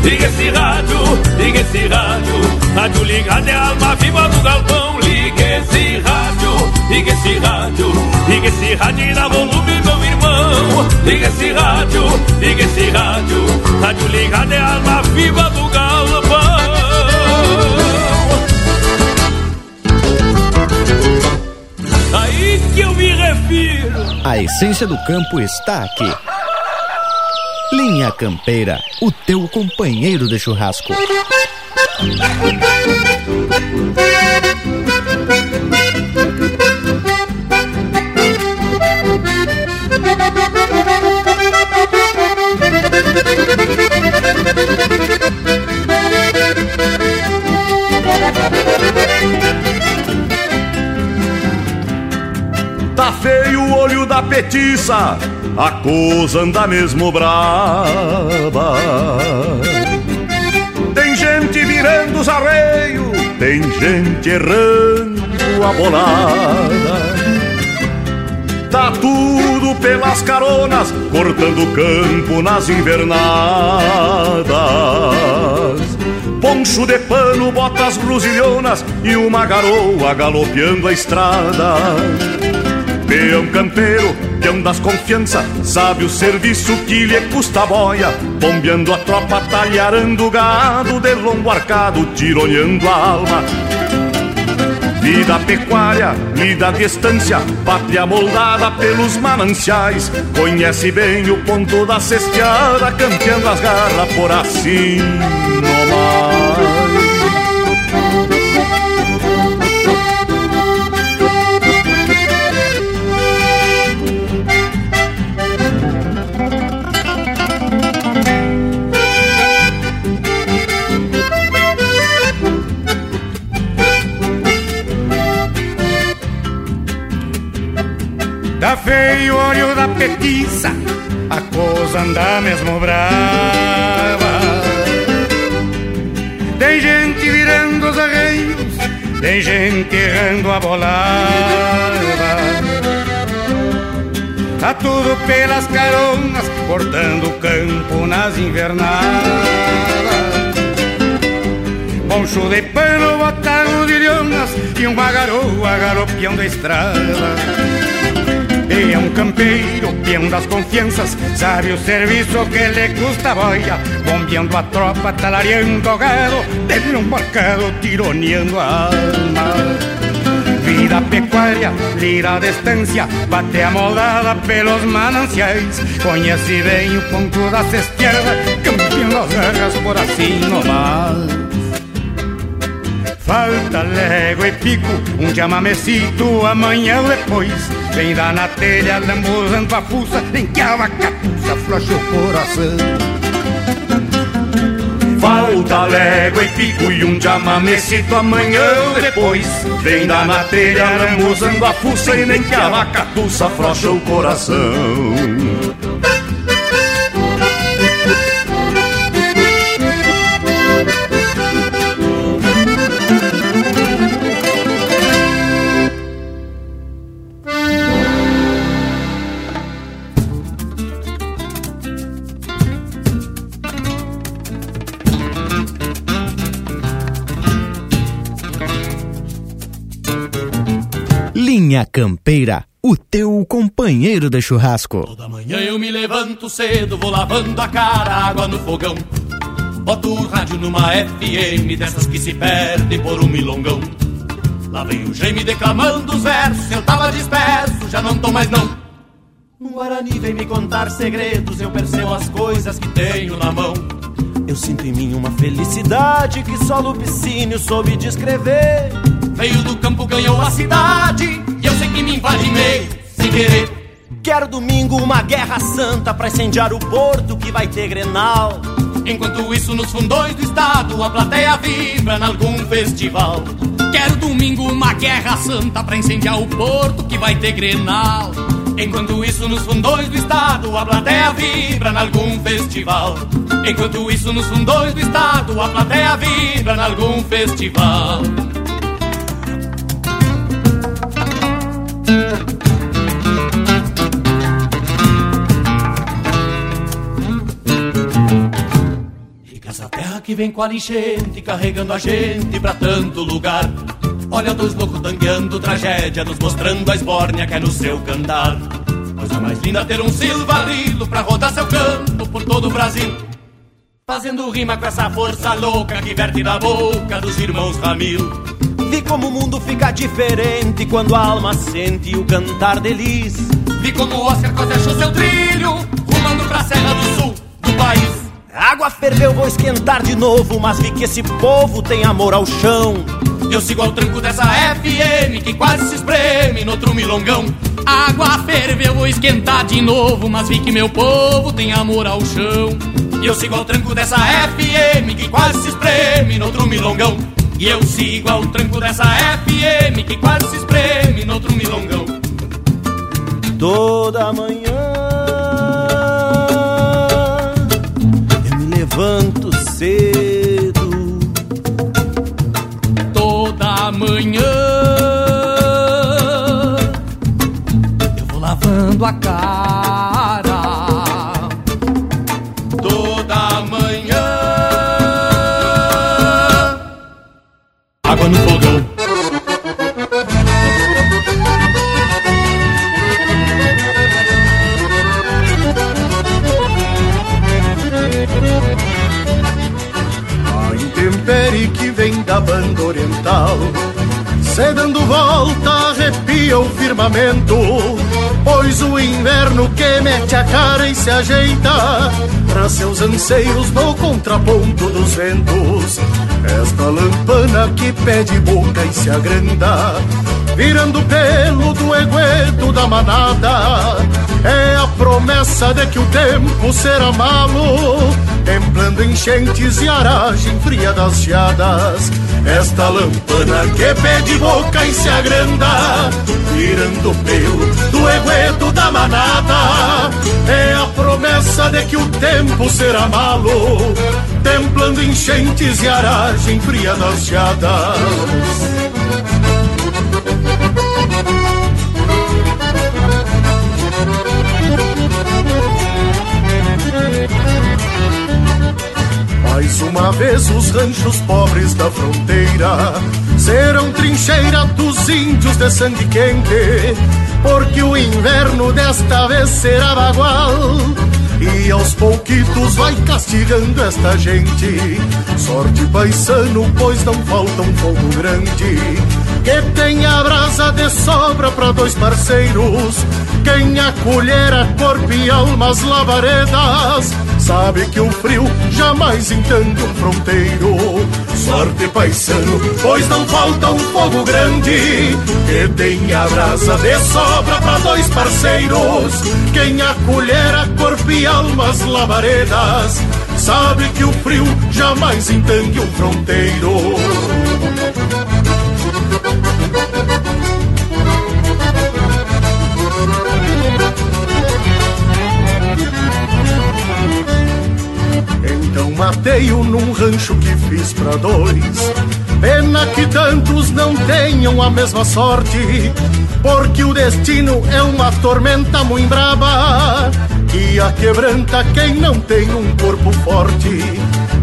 Liga esse rádio, liga esse rádio. Rádio ligado é a alma viva do galpão. Liga esse rádio, liga esse rádio. Liga esse rádio e dá volume, meu irmão. Liga esse rádio, liga esse rádio. Rádio ligado é a alma viva do galpão. Aí que eu me refiro. A essência do campo está aqui Linha Campeira, o teu companheiro de churrasco. Tá feio o olho da petiça a coisa anda mesmo brava. Tem gente virando os arreios, tem gente errando a bolada. Tá tudo pelas caronas, cortando campo nas invernadas. poncho de pano, botas rusilhonas e uma garoa galopeando a estrada. Peão campeiro, peão das confiança, sabe o serviço que lhe custa a boia, bombeando a tropa, talharando o gado de longo arcado, tironeando a alma. Vida pecuária, lida à distância, pátria moldada pelos mananciais. Conhece bem o ponto da cesteada, campeando as garras por assim o olho da petiça, a coisa anda mesmo brava. Tem gente virando os arreios, tem gente errando a bolada. Tá tudo pelas caronas, cortando o campo nas invernadas. Poncho de pano, botaram de e uma garoa galopeando a estrada. É um campeiro, peão das confianças, sabe o que lhe custa a boia, bombeando a tropa, talareando o gado, dele um marcado, tironeando a alma. Vida pecuária, lira a distância, bate a moldada pelos mananciais, conhece bem o ponto da cesteada, campeando as garras por assim nomás. Falta légua e pico, um chamamecito amanhã ou depois. Vem dar na telha, lambuzando a fuça, em que a vacapuça flocha o coração. Falta légua e pico e um chamamecito amanhã ou depois. Vem dar na telha, lambuzando a fuça, e nem que a vacapuça flocha o coração. Campeira, o teu companheiro de churrasco. Toda manhã eu me levanto cedo, vou lavando a cara, água no fogão. Boto o rádio numa FM, dessas que se perde por um milongão. Lá vem o Jaime declamando os versos, eu tava disperso, já não tô mais não. Um Guarani vem me contar segredos, eu percebo as coisas que tenho na mão. Eu sinto em mim uma felicidade que só Lupicínio soube descrever. Veio do campo, ganhou a cidade, eu sei que me sem querer. Quero domingo uma guerra santa pra incendiar o porto que vai ter grenal. Enquanto isso, nos fundões do estado, a plateia vibra em algum festival. Quero domingo uma guerra santa pra incendiar o porto que vai ter grenal. Enquanto isso, nos fundões do estado, a plateia vibra em algum festival. Enquanto isso, nos fundões do estado, a plateia vibra em algum festival. Que vem com a enchente, carregando a gente pra tanto lugar. Olha dois loucos tangueando tragédia, nos mostrando a esbórnia que é no seu cantar. Coisa mais linda ter um silvarilo pra rodar seu campo por todo o Brasil. Fazendo rima com essa força louca que verte da boca dos irmãos Ramil. Vi como o mundo fica diferente quando a alma sente o cantar deles. Vi como o Oscar quase achou seu trilho, rumando pra Serra do Sul do país. A água ferveu, vou esquentar de novo, mas vi que esse povo tem amor ao chão. Eu sigo ao tranco dessa FM que quase se espreme no outro milongão. A água ferveu, vou esquentar de novo, mas vi que meu povo tem amor ao chão. Eu sigo ao tranco dessa FM que quase se espreme no outro milongão. E eu sigo ao tranco dessa FM que quase se espreme no outro milongão. Toda manhã levanto cedo. Toda manhã eu vou lavando a cara. Se dando volta arrepia o firmamento, pois o inverno que mete a cara e se ajeita para seus anseios no contraponto dos ventos. Esta lampana que pede boca e se agranda, virando pelo do egueto da manada. É a promessa de que o tempo será malo, templando enchentes e aragem fria das geadas. Esta lampana que pede boca e se agranda, virando pelo do egueto da manada. É a promessa de que o tempo será malo, templando enchentes e aragem fria das geadas. Mais uma vez os ranchos pobres da fronteira serão trincheira dos índios de sangue quente, porque o inverno desta vez será bagual. E aos pouquitos vai castigando esta gente. Sorte paisano, pois não falta um fogo grande. Que tenha brasa de sobra para dois parceiros. Quem acolher a corpo e almas lavaredas Sabe que o frio jamais entende um fronteiro. Sorte paisano, pois não falta um fogo grande Que tenha brasa de sobra para dois parceiros. Quem acolher a corpo e almas lavaredas Sabe que o frio jamais entende um fronteiro Mateio num rancho que fiz pra dois. Pena que tantos não tenham a mesma sorte, porque o destino é uma tormenta muito braba que a quebranta quem não tem um corpo forte.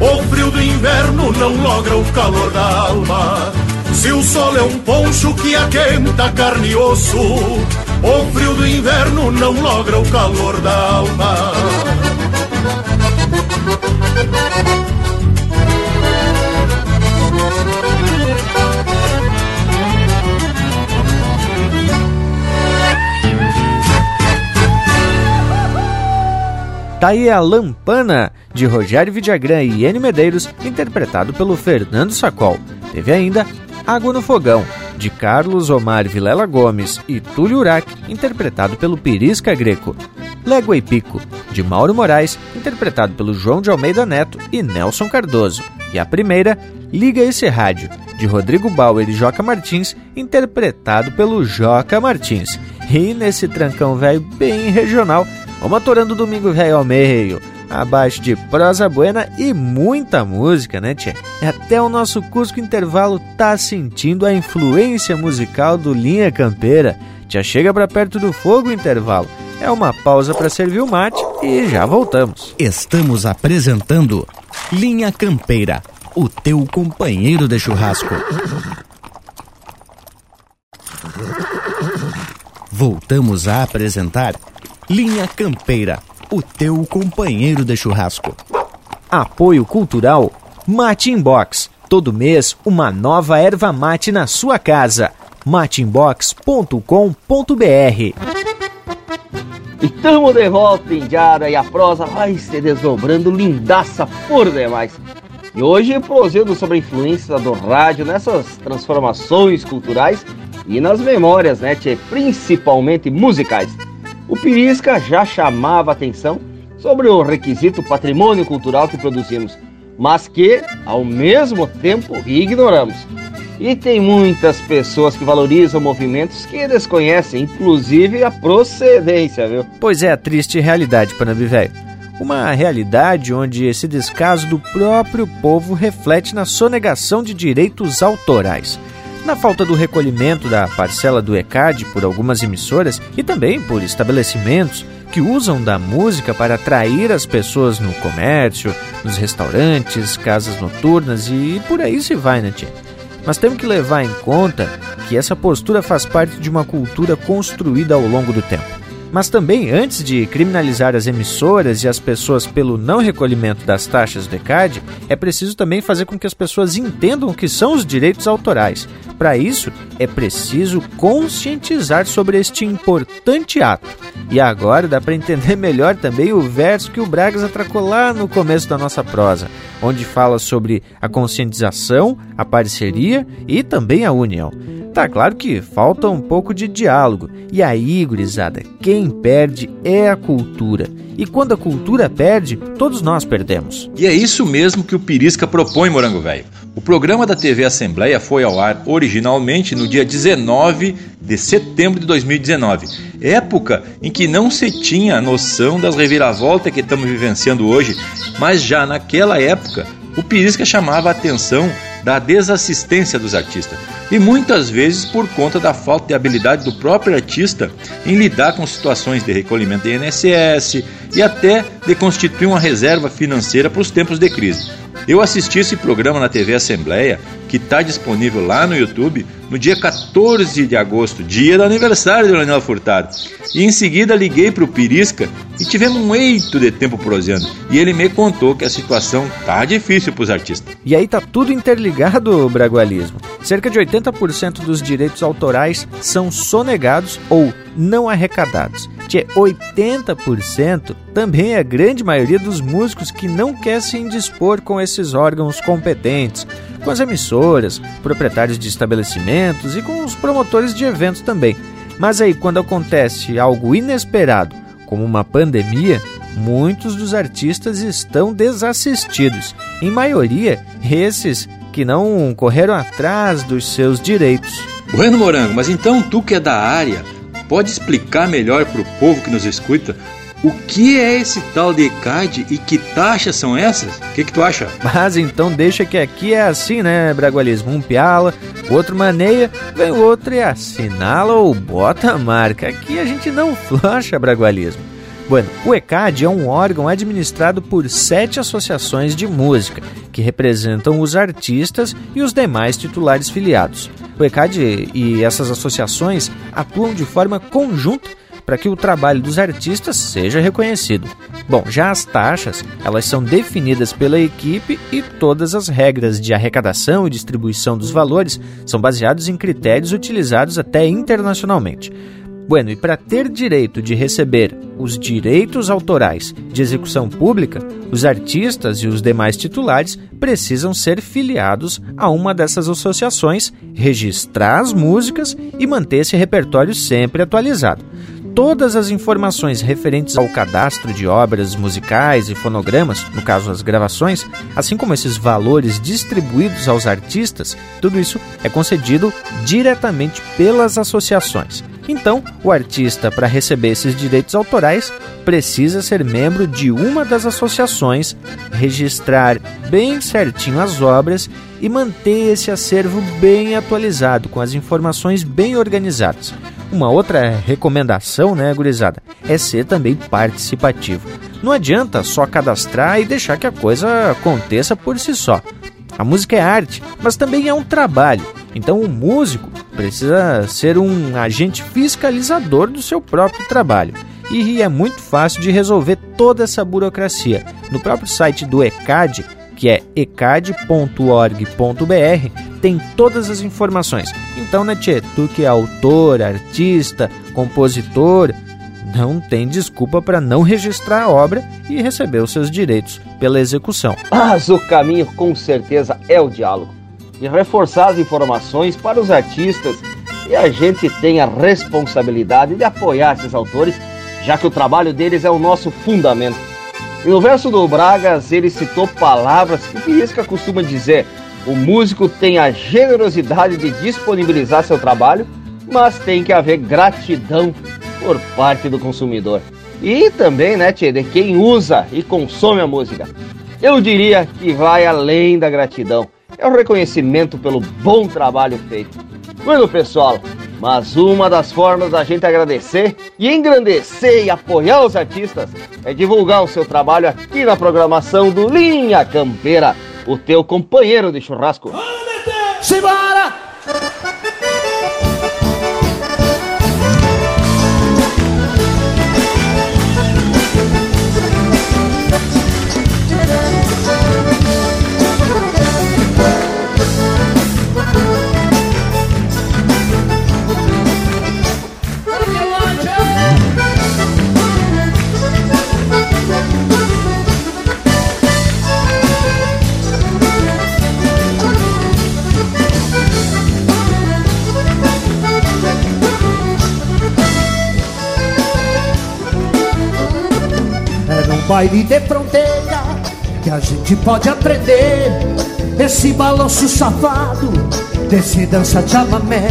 o frio do inverno não logra o calor da alma. Se o sol é um poncho que aquenta carne e osso, o frio do inverno não logra o calor da alma. Tá aí a Lampana, de Rogério Vidagrã e N Medeiros, interpretado pelo Fernando Sacol. Teve ainda Água no Fogão, de Carlos Omar Vilela Gomes e Túlio Urac, interpretado pelo Pirisca Greco. Légua e Pico, de Mauro Moraes, interpretado pelo João de Almeida Neto e Nelson Cardoso. E a primeira, Liga Esse Rádio, de Rodrigo Bauer e Joca Martins, interpretado pelo Joca Martins. E nesse trancão velho bem regional, vamos atorando o Domingo Velho ao meio abaixo de prosa buena e muita música, né, tia? Até o nosso Cusco Intervalo tá sentindo a influência musical do Linha Campeira. Já chega para perto do fogo intervalo. É uma pausa para servir o mate e já voltamos. Estamos apresentando Linha Campeira, o teu companheiro de churrasco. Voltamos a apresentar Linha Campeira o teu companheiro de churrasco. Apoio Cultural Mate Inbox. Todo mês, uma nova erva mate na sua casa. mateinbox.com.br Estamos de volta, Indiara, e a prosa vai se desdobrando lindaça por demais. E hoje prosendo sobre a influência do rádio nessas transformações culturais e nas memórias, né, tchê, principalmente musicais o Pirisca já chamava atenção sobre o requisito patrimônio cultural que produzimos, mas que, ao mesmo tempo, ignoramos. E tem muitas pessoas que valorizam movimentos que desconhecem, inclusive a procedência, viu? Pois é a triste realidade, Panambi Velho. Uma realidade onde esse descaso do próprio povo reflete na sonegação de direitos autorais Na falta do recolhimento da parcela do ECAD por algumas emissoras e também por estabelecimentos que usam da música para atrair as pessoas no comércio, nos restaurantes, casas noturnas e por aí se vai, né, tia? Mas temos que levar em conta que essa postura faz parte de uma cultura construída ao longo do tempo. Mas também, antes de criminalizar as emissoras e as pessoas pelo não recolhimento das taxas do ECAD, é preciso também fazer com que as pessoas entendam o que são os direitos autorais. Para isso, é preciso conscientizar sobre este importante ato. E agora dá para entender melhor também o verso que o Bragas atracou lá no começo da nossa prosa, onde fala sobre a conscientização, a parceria e também a união. Tá claro que falta um pouco de diálogo. E aí, gurizada, quem perde é a cultura. E quando a cultura perde, todos nós perdemos. E é isso mesmo que o Pirisca propõe, Morango Velho. O programa da TV Assembleia foi ao ar originalmente no dia 19 de setembro de 2019, época em que não se tinha a noção das reviravoltas que estamos vivenciando hoje, mas já naquela época o Pirisca chamava a atenção da desassistência dos artistas e muitas vezes por conta da falta de habilidade do próprio artista em lidar com situações de recolhimento de INSS e até de constituir uma reserva financeira para os tempos de crise. Eu assisti esse programa na TV Assembleia, que está disponível lá no YouTube, no dia 14 de agosto, dia do aniversário do Leonel Furtado. E em seguida liguei para o Pirisca e tivemos um eito de tempo prosendo. E ele me contou que a situação tá difícil para os artistas. E aí tá tudo interligado, Bragualismo. Cerca de 80% dos direitos autorais são sonegados ou não arrecadados. De 80% também é a grande maioria dos músicos que não quer se indispor com esses órgãos competentes, com as emissoras, proprietários de estabelecimentos e com os promotores de eventos também. Mas aí, quando acontece algo inesperado, como uma pandemia, muitos dos artistas estão desassistidos. Em maioria, esses que não correram atrás dos seus direitos. Bueno, Morango, mas então tu que é da área, pode explicar melhor para o povo que nos escuta o que é esse tal de ECAD e que taxas são essas? O que, que tu acha? Mas então deixa que aqui é assim, né, Bragualismo? Um piala, outro maneia, vem outro e assinala ou bota a marca. Aqui a gente não flancha Bragualismo. Bueno, o ECAD é um órgão administrado por sete associações de música, que representam os artistas e os demais titulares filiados. O ECAD e essas associações atuam de forma conjunta para que o trabalho dos artistas seja reconhecido. Bom, já as taxas, elas são definidas pela equipe e todas as regras de arrecadação e distribuição dos valores são baseados em critérios utilizados até internacionalmente. Bueno, e para ter direito de receber os direitos autorais de execução pública, os artistas e os demais titulares precisam ser filiados a uma dessas associações, registrar as músicas e manter esse repertório sempre atualizado todas as informações referentes ao cadastro de obras musicais e fonogramas, no caso as gravações, assim como esses valores distribuídos aos artistas, tudo isso é concedido diretamente pelas associações. Então, o artista, para receber esses direitos autorais, precisa ser membro de uma das associações, registrar bem certinho as obras e manter esse acervo bem atualizado, com as informações bem organizadas. Uma outra recomendação, né, gurizada, é ser também participativo. Não adianta só cadastrar e deixar que a coisa aconteça por si só. A música é arte, mas também é um trabalho. Então o músico precisa ser um agente fiscalizador do seu próprio trabalho. E é muito fácil de resolver toda essa burocracia. No próprio site do ECAD, que é ecad.org.br, tem todas as informações. Então, né, tchê, tu que é autor, artista, compositor, não tem desculpa para não registrar a obra e receber os seus direitos pela execução. Mas o caminho, com certeza, é o diálogo. E reforçar as informações para os artistas e a gente tem a responsabilidade de apoiar esses autores, já que o trabalho deles é o nosso fundamento. E no verso do Bragas, ele citou palavras que o Pirisca costuma dizer: o músico tem a generosidade de disponibilizar seu trabalho, mas tem que haver gratidão por parte do consumidor. E também, né, tchê, de quem usa e consome a música. Eu diria que vai além da gratidão. É o reconhecimento pelo bom trabalho feito. Bueno, pessoal, mas uma das formas da gente agradecer e engrandecer e apoiar os artistas é divulgar o seu trabalho aqui na programação do Linha Campeira, o teu companheiro de churrasco. Simbora! Baile de fronteira que a gente pode aprender esse balanço safado desse dança chamamé.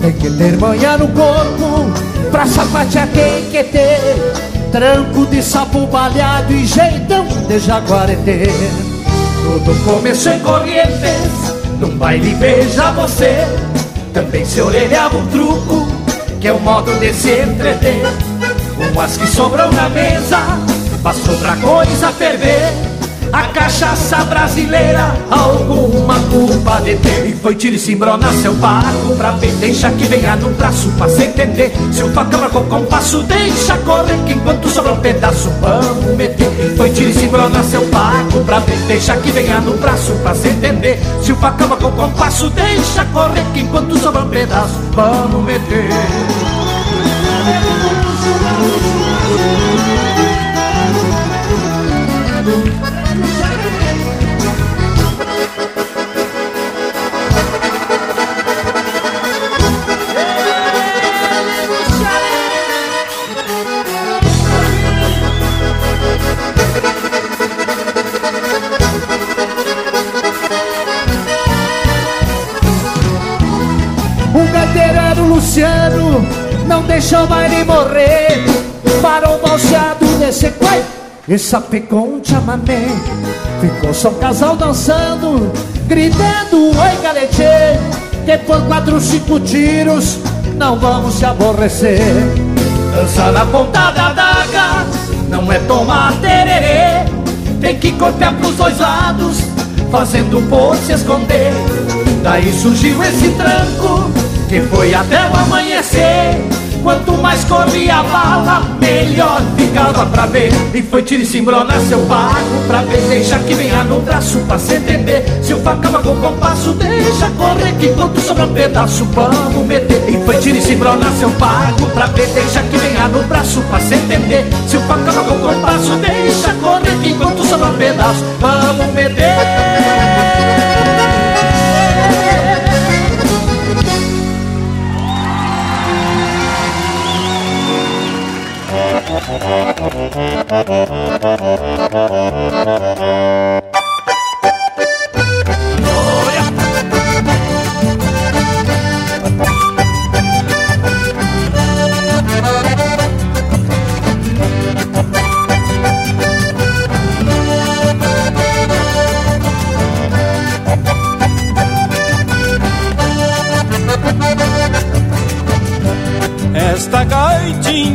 Tem que ter manhã no corpo pra sapatear quem quer ter tranco de sapo balhado e jeitão de jaguareté. Tudo começou em Corrientes, num baile beija você. Também se orelhava um truco, que é o modo de se entreter. Umas que sobram na mesa Passou pra coisa ferver a cachaça brasileira Alguma culpa de ter. E foi tiro e cimbro seu barco Pra ver, deixa que venha no braço Pra se entender. Se o facão marcou compasso Deixa correr que enquanto sobra um pedaço Vamos meter. E foi tiro e cimbro seu barco Pra ver, deixa que venha no braço Pra se entender. Se o facão marcou compasso Deixa correr que enquanto sobra um pedaço Vamos meter mais de morrer. Parou balseado nesse quai e sapecou um chamamé. Ficou só um casal dançando, gritando oi galete. Que por quatro, cinco tiros não vamos se aborrecer. Dança na ponta da daga, não é tomar tererê. Tem que cortar pros dois lados, fazendo o povo se esconder. Daí surgiu esse tranco, que foi até o amanhecer. Quanto mais corria a bala, melhor ficava pra ver. E foi tiro e cimbronar seu barco pra ver. Deixa que venha no braço pra entender. Se o facão com compasso, deixa correr que enquanto sobra um pedaço, vamos meter. E foi tiro e cimbronar seu barco pra ver. Deixa que venha no braço pra entender. Se o facão com compasso, deixa correr que enquanto sobra um pedaço, vamos meter. Esta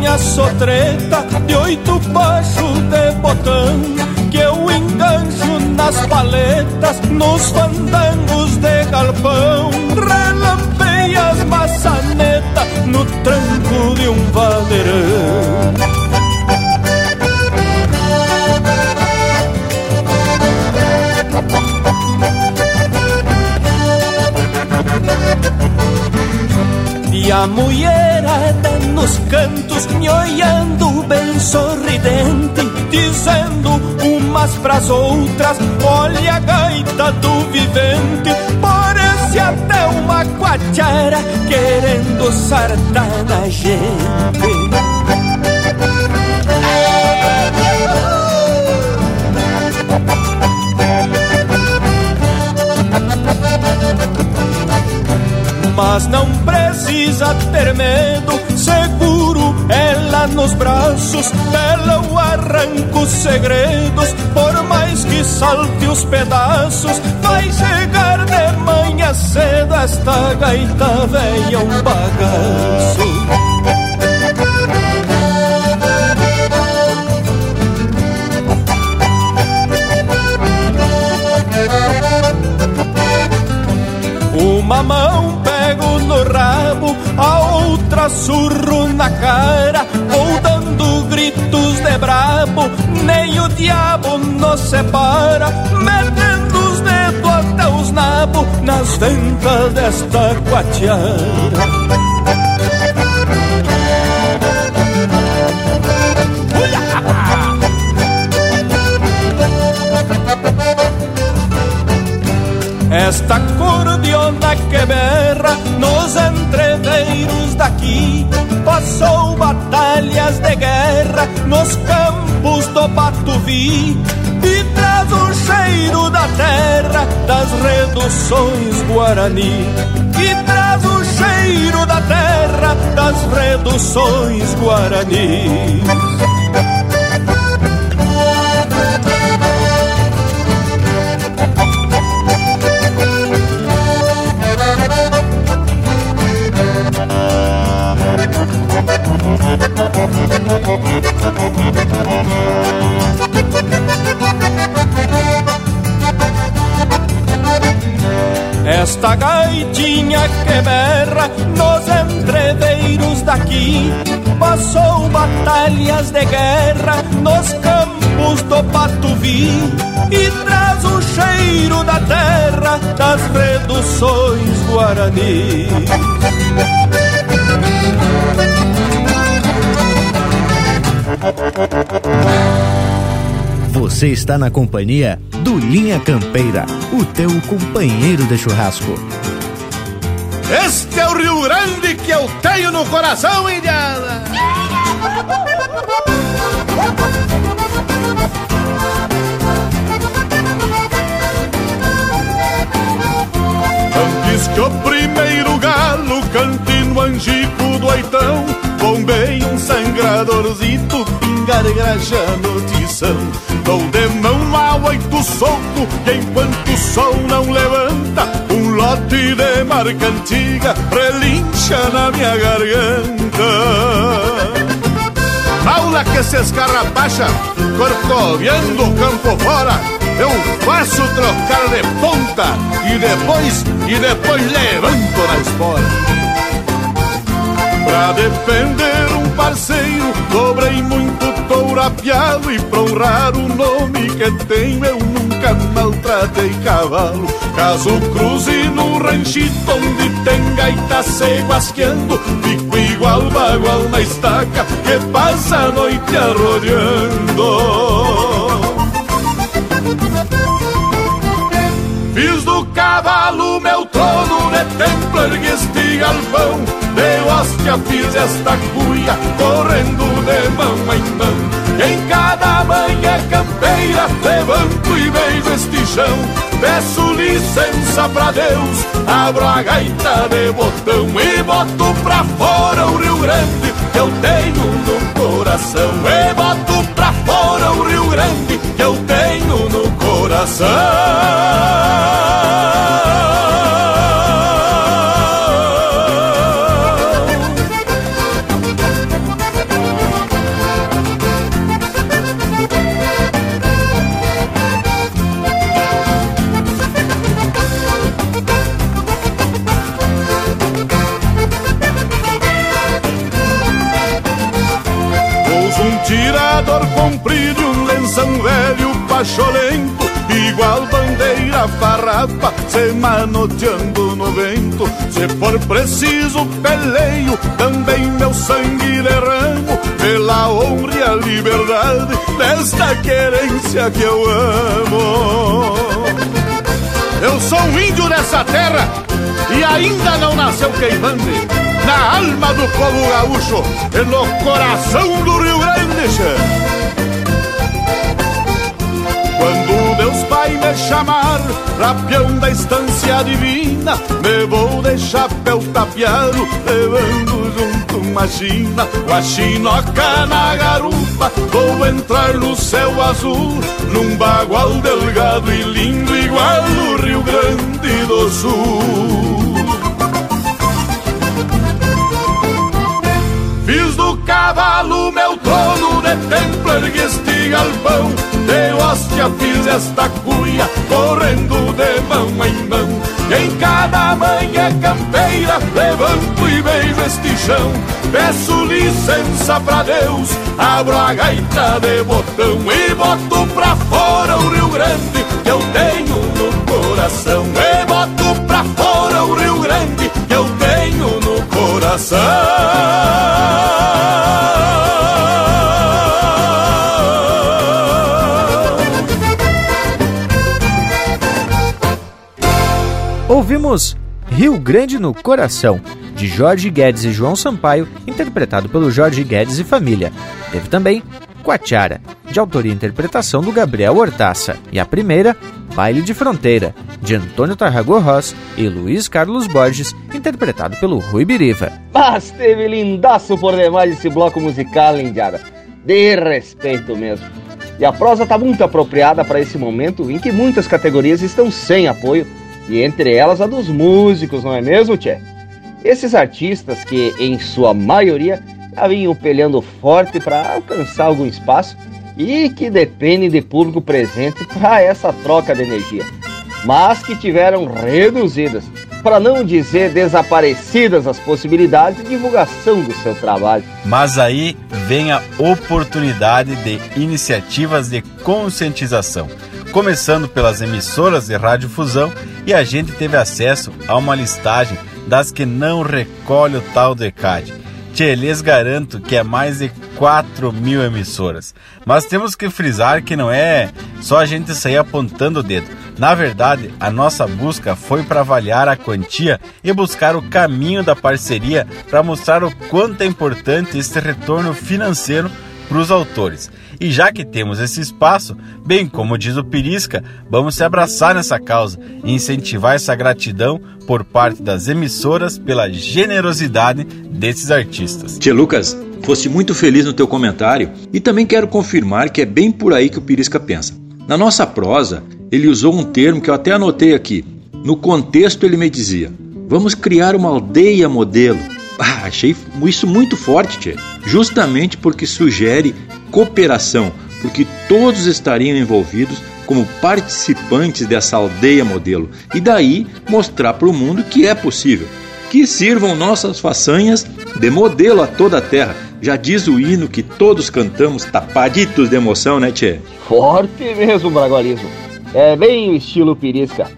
gaitinha sotreta de oito baixos de botão Que eu engancho nas paletas, nos fandangos de galpão. Relampeia as maçanetas no tranco de um vadeirão E a mulherada nos cantos me olhando bem sorridente Dizendo umas pras outras, olha a gaita do vivente Parece até uma quachara querendo sartar na gente. Mas não precisa ter medo, seguro ela nos braços dela eu arranco os segredos, por mais que salte os pedaços, vai chegar de manhã cedo. Esta gaita velha um bagaço. Uma mão outra surro na cara, vou dando gritos de brabo, nem o diabo nos separa, metendo os dedos até os nabos nas ventas desta guatiara. Esta cordiona que berra nos entreveiros daqui. Passou batalhas de guerra nos campos do Patuvi. E traz o cheiro da terra das reduções Guarani. E traz o cheiro da terra das reduções Guarani Esta gaitinha que berra nos entreveiros daqui. Passou batalhas de guerra nos campos do Patuvi E traz o cheiro da terra das reduções Guarani Você está na companhia do Linha Campeira, o teu companheiro de churrasco. Este é o Rio Grande que eu tenho no coração, Indiana! Antes que o primeiro galo cante no angico do oitão Bombei um sangradorzito, pingar graxa no tição Dou de mão a oito soco, que enquanto o sol não levanta Um lote de marca antiga relincha na minha garganta Aula que se escarrapacha, corcoviando o campo fora eu faço trocar de ponta e depois, e depois levanto na espora. Pra defender um parceiro, dobrei muito touro apiado e pra honrar o nome que tenho, eu nunca maltratei cavalo. Caso cruze no ranchito onde tem gaita se guasqueando, fico igual bagual na estaca que passa a noite arrodeando. Fiz do cavalo meu trono de templo, ergue este galpão De hóstia fiz esta cuia, correndo de mão em mão. Em cada manhã campeira, levanto e beijo este chão. Peço licença pra Deus, abro a gaita de botão E boto pra fora o Rio Grande que eu tenho no coração. E boto pra fora o Rio Grande que eu tenho no coração comprido, um lenção velho pacholento, igual bandeira farrapa, se manoteando no vento. Se for preciso, peleio, também meu sangue derramo, pela honra e a liberdade desta querência que eu amo. Eu sou um índio nessa terra e ainda não nasceu queimante na alma do povo gaúcho e no coração do Rio Grande. chamar Rapião da estância divina. Me vou de chapéu tapiado Levando junto uma china. Com chinoca na garupa Vou entrar no céu azul. Num bagual delgado e lindo Igual o Rio Grande do Sul. Fiz do cavalo meu trono de templo ergueste galpão. De hóstia fiz esta correndo de mão em mão. E em cada manhã campeira levanto e beijo este chão. Peço licença pra Deus, abro a gaita de botão E boto pra fora o Rio Grande que eu tenho no coração. E boto pra fora o Rio Grande que eu tenho no coração Ouvimos Rio Grande no Coração, de Jorge Guedes e João Sampaio, interpretado pelo Jorge Guedes e família. Teve também Quatiara, de autoria e interpretação do Gabriel Hortaça. E a primeira, Baile de Fronteira, de Antônio Tarragor Ross e Luiz Carlos Borges, interpretado pelo Rui Biriva. Mas teve lindaço por demais esse bloco musical, Indiara. De respeito mesmo. E a prosa está muito apropriada para esse momento em que muitas categorias estão sem apoio e entre elas a dos músicos, não é mesmo, Tchê? Esses artistas que, em sua maioria, já vinham peleando forte para alcançar algum espaço e que dependem de público presente para essa troca de energia, mas que tiveram reduzidas, para não dizer desaparecidas as possibilidades de divulgação do seu trabalho. Mas aí vem a oportunidade de iniciativas de conscientização começando pelas emissoras de radiodifusão e a gente teve acesso a uma listagem das que não recolhe o tal do ECAD. Tchê, lhes garanto que é mais de 4 mil emissoras. Mas temos que frisar que não é só a gente sair apontando o dedo. Na verdade, a nossa busca foi para avaliar a quantia e buscar o caminho da parceria para mostrar o quanto é importante esse retorno financeiro para os autores. E já que temos esse espaço, bem como diz o Pirisca, vamos se abraçar nessa causa e incentivar essa gratidão por parte das emissoras pela generosidade desses artistas. Tia Lucas, fosse muito feliz no teu comentário e também quero confirmar que é bem por aí que o Pirisca pensa. Na nossa prosa, ele usou um termo que eu até anotei aqui. No contexto, ele me dizia: Vamos criar uma aldeia modelo. Ah, achei isso muito forte, tia. Justamente porque sugere cooperação, porque todos estariam envolvidos como participantes dessa aldeia modelo e daí mostrar para o mundo que é possível. Que sirvam nossas façanhas de modelo a toda a terra. Já diz o hino que todos cantamos tapaditos de emoção, né, Tchê? Forte mesmo, Bragualismo. É bem o estilo pirisca.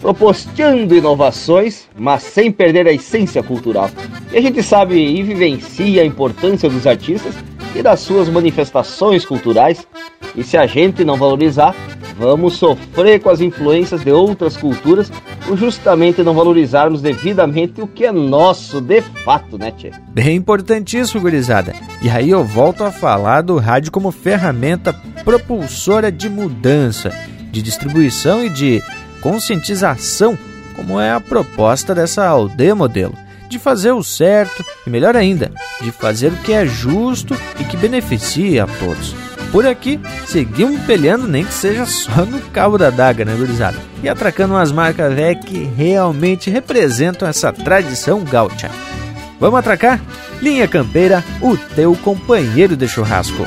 Proposteando inovações, mas sem perder a essência cultural. E a gente sabe e vivencia a importância dos artistas e das suas manifestações culturais. E se a gente não valorizar, vamos sofrer com as influências de outras culturas por justamente não valorizarmos devidamente o que é nosso de fato, né, Tchê? Bem importantíssimo, gurizada. E aí eu volto a falar do rádio como ferramenta propulsora de mudança, de distribuição e de conscientização, como é a proposta dessa aldeia modelo de fazer o certo e, melhor ainda, de fazer o que é justo e que beneficie a todos. Por aqui, seguimos peleando, nem que seja só no cabo da daga, né, gurizada? E atracando umas marcas velhas que realmente representam essa tradição gaúcha. Vamos atracar? Linha Campeira, o teu companheiro de churrasco.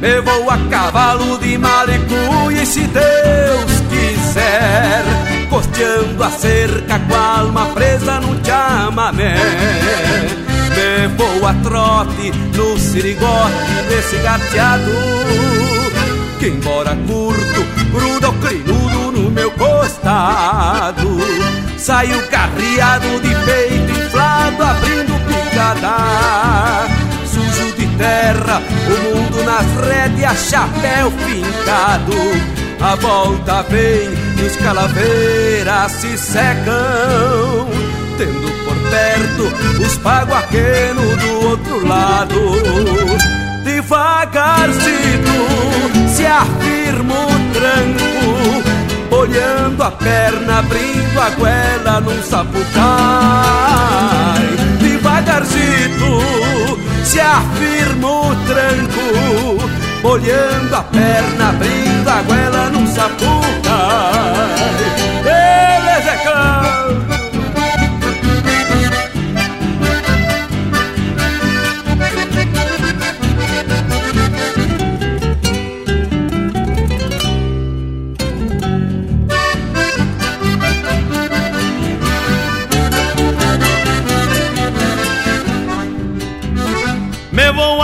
Me vou a cavalo de malicuia e se Deus quiser costeando a cerca com a alma presa no chamamé. Me vou a trote no sirigote desse gateado, que embora curto, gruda o crinudo no meu costado. Saio carreado de peito inflado, abrindo picada. Terra, o mundo nas rédeas, chapéu fincado a volta vem e os calaveiras se secam, tendo por perto os paguaquenos do outro lado. Devagarcito se afirma o tranco, olhando a perna, abrindo a goela num sapucai. Devagarcito se afirma o tranco Olhando a perna, abrindo a goela num sapuca Ele é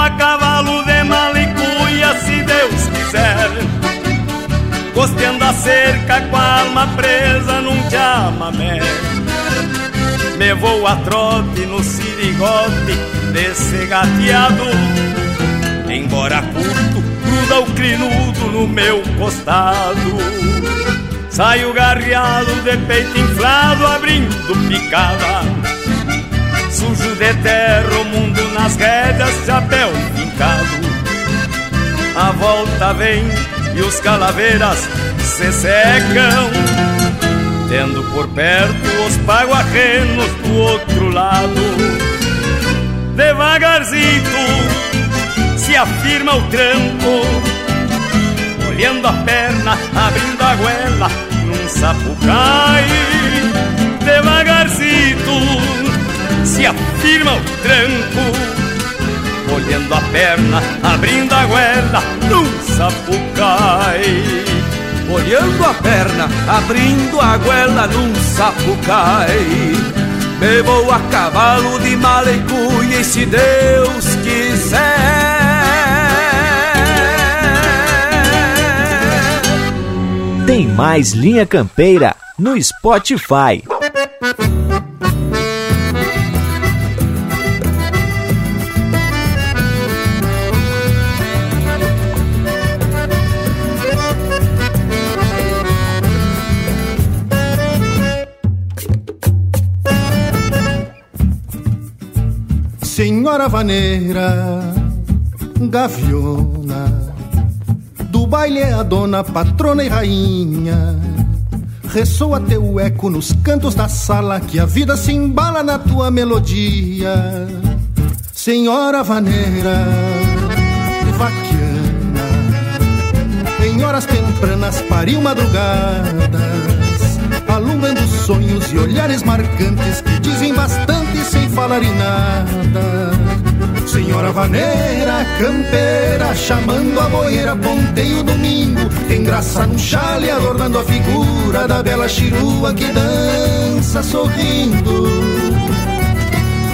a cavalo de malicuia, se Deus quiser. Costeando a cerca com a alma presa num chamamé. Me vou a trote no sirigote desse gateado. Embora curto, gruda o crinudo no meu costado. Saio garreado de peito inflado, abrindo picada Sujo de terra, o mundo nas rédeas, chapéu fincado. A volta vem e os calaveiras se secam, tendo por perto os paguarrenos do outro lado. Devagarzito se afirma o tranco, olhando a perna, abrindo a goela num sapucai. Devagarcito se afirma o tranco olhando a perna, abrindo a goela num sapucai. Olhando a perna, abrindo a goela num sapucai. Me vou a cavalo de malecuia e se Deus quiser. Tem mais Linha Campeira no Spotify. Senhora vaneira, gaviona, do baile é a dona, patrona e rainha. Ressoa teu eco nos cantos da sala, que a vida se embala na tua melodia. Senhora vaneira, vaquiana, em horas tempranas pariu madrugadas, alumbrando sonhos e olhares marcantes que dizem bastante sem falar em nada. Senhora vaneira, campeira, chamando a boeira, ponteio domingo, tem graça no chale, adornando a figura da bela chirua que dança sorrindo.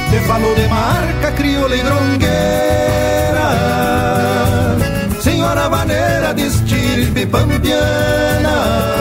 Te falou de marca, crioula e grongueira, senhora vaneira de estirpe pampiana.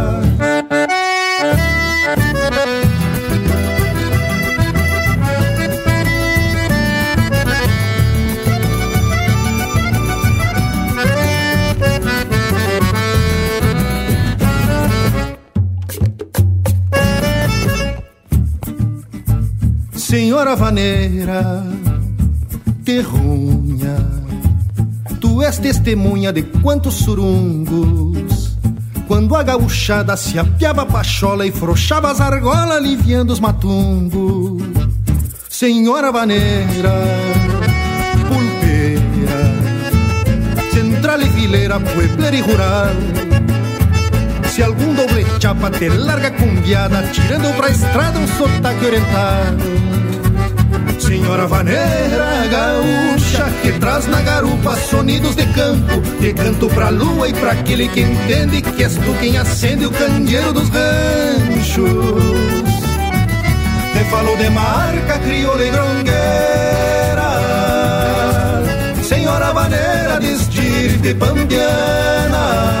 Senhora vaneira, terrunha, tu és testemunha de quantos surungos. Quando a gauchada se apiava a pachola e frouxava as argolas, aliviando os matungos. Senhora vaneira, pulpeira, central e fileira, puebler e rural. Se algum doble chapa te larga com guiada, tirando pra estrada um sotaque oriental. Senhora vaneira gaúcha que traz na garupa sonidos de campo, de canto pra lua e pra aquele que entende que és tu quem acende o candeeiro dos ranchos. Te falou de marca crioula e grongueira, Senhora vaneira de estirpe pambiana.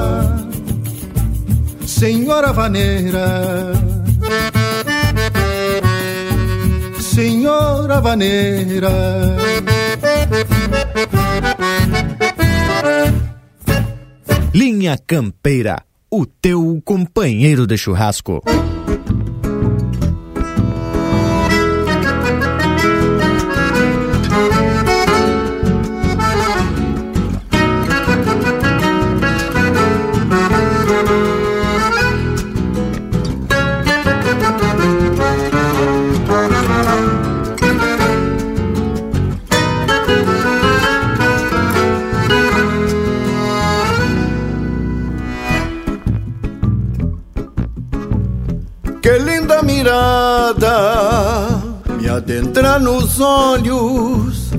Senhora Vaneira. Senhora Vaneira. Linha Campeira, o teu companheiro de churrasco. Nos olhos.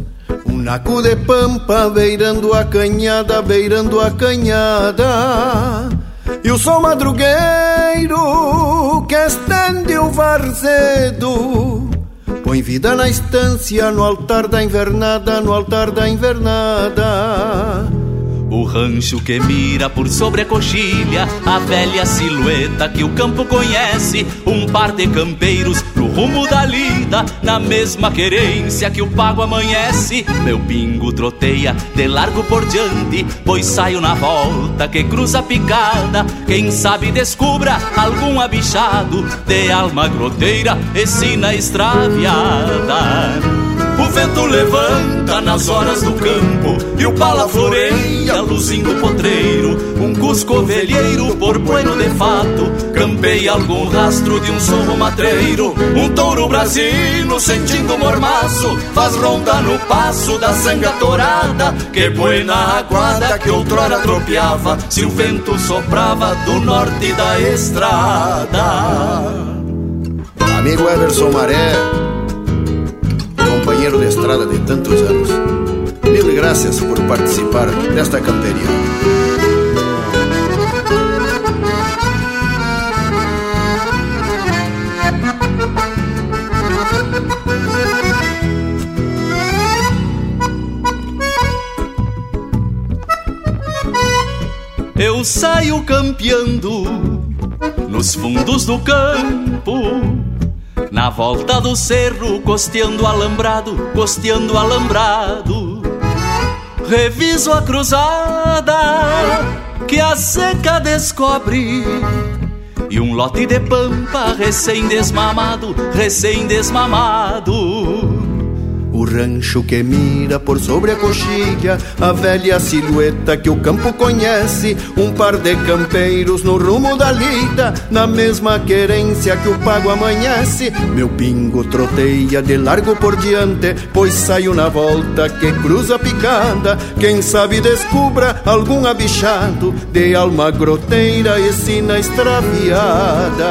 Um naco de pampa beirando a canhada, beirando a canhada. E o sol madrugueiro que estende o varzedo Põe vida na estância, no altar da invernada, no altar da invernada. O rancho que mira por sobre a coxilha, a velha silhueta que o campo conhece, um par de campeiros rumo da lida, na mesma querência que o pago amanhece. Meu pingo troteia de largo por diante, pois saio na volta que cruza picada. Quem sabe descubra algum abichado de alma groteira e sina extraviada. O vento levanta nas horas do campo e o pala floreia, luzindo potreiro. Cusco ovelheiro por bueno de fato, campeia algum rastro de um sorro matreiro. Um touro brasino sentindo mormaço, faz ronda no passo da sanga torada. Que buena aguada que outrora tropeava, se o vento soprava do norte da estrada. Amigo Everson Maré, companheiro de estrada de tantos anos. Mil graças por participar desta camperia. Eu saio campeando nos fundos do campo na volta do cerro, costeando alambrado, costeando alambrado. Reviso a cruzada que a seca descobre. E um lote de pampa recém-desmamado, recém-desmamado. O rancho que mira por sobre a coxilha, a velha silhueta que o campo conhece, um par de campeiros no rumo da lida, na mesma querência que o pago amanhece. Meu pingo troteia de largo por diante, pois saio na volta que cruza a picada. Quem sabe descubra algum abichado de alma groteira e sina extraviada.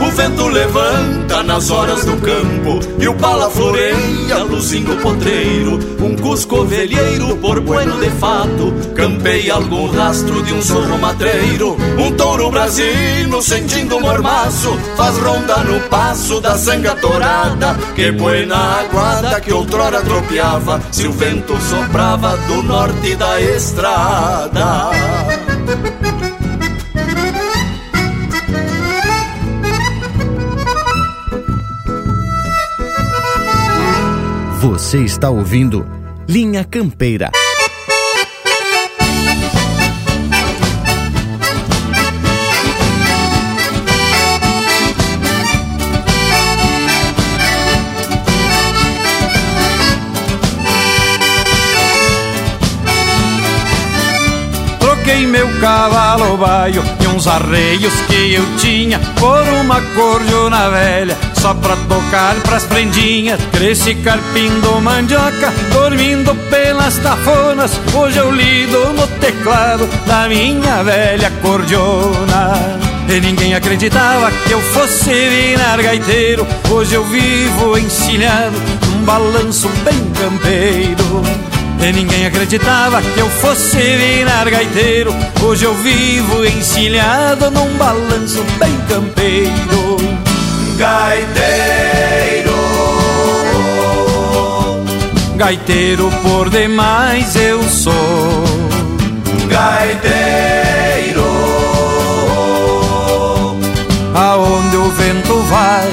O vento levanta nas horas do campo e o pala floreia, luzindo potreiro. Um cusco ovelheiro por bueno de fato, campeia algum rastro de um sorro matreiro. Um touro brasino sentindo mormaço, faz ronda no passo da sanga torada. Que buena aguada que outrora tropeava, se o vento soprava do norte da estrada. Você está ouvindo Linha Campeira. Troquei meu cavalo baio e uns arreios que eu tinha por uma cordiona velha, só pra tocar pras prendinhas. Cresci carpindo mandioca, dormindo pelas tafonas. Hoje eu lido no teclado da minha velha cordiona. E ninguém acreditava que eu fosse virar gaiteiro. Hoje eu vivo encilhado num balanço bem campeiro. E ninguém acreditava que eu fosse virar gaiteiro. Hoje eu vivo encilhado num balanço bem campeiro. Gaiteiro, gaiteiro por demais eu sou. Gaiteiro, aonde o vento vai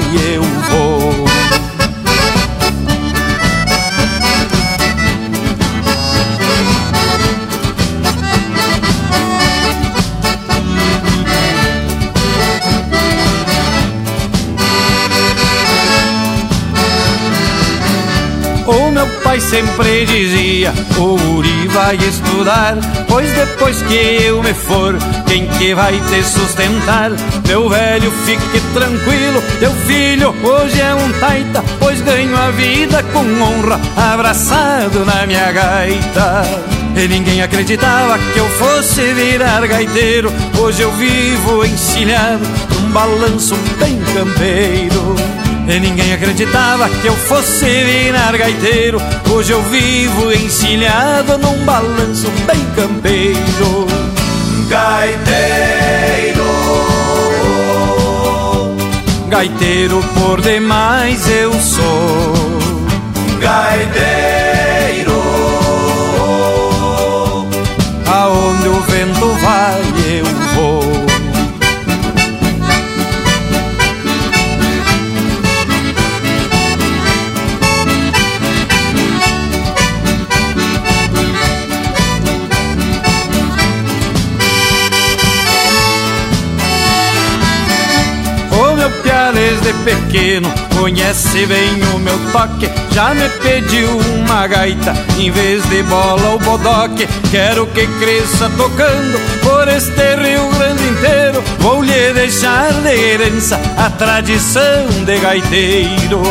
sempre dizia: O Uri vai estudar, pois depois que eu me for, quem que vai te sustentar? Meu velho, fique tranquilo, teu filho hoje é um taita, pois ganho a vida com honra, abraçado na minha gaita. E ninguém acreditava que eu fosse virar gaiteiro. Hoje eu vivo encilhado num balanço bem campeiro. E ninguém acreditava que eu fosse virar gaiteiro. Hoje eu vivo encilhado num balanço bem campeiro. Gaiteiro, gaiteiro por demais eu sou. Gaiteiro, pequeno Conhece bem o meu toque. Já me pediu uma gaita Em vez de bola ou bodoque. Quero que cresça tocando Por este Rio Grande inteiro. Vou lhe deixar de herança A tradição de gaiteiro.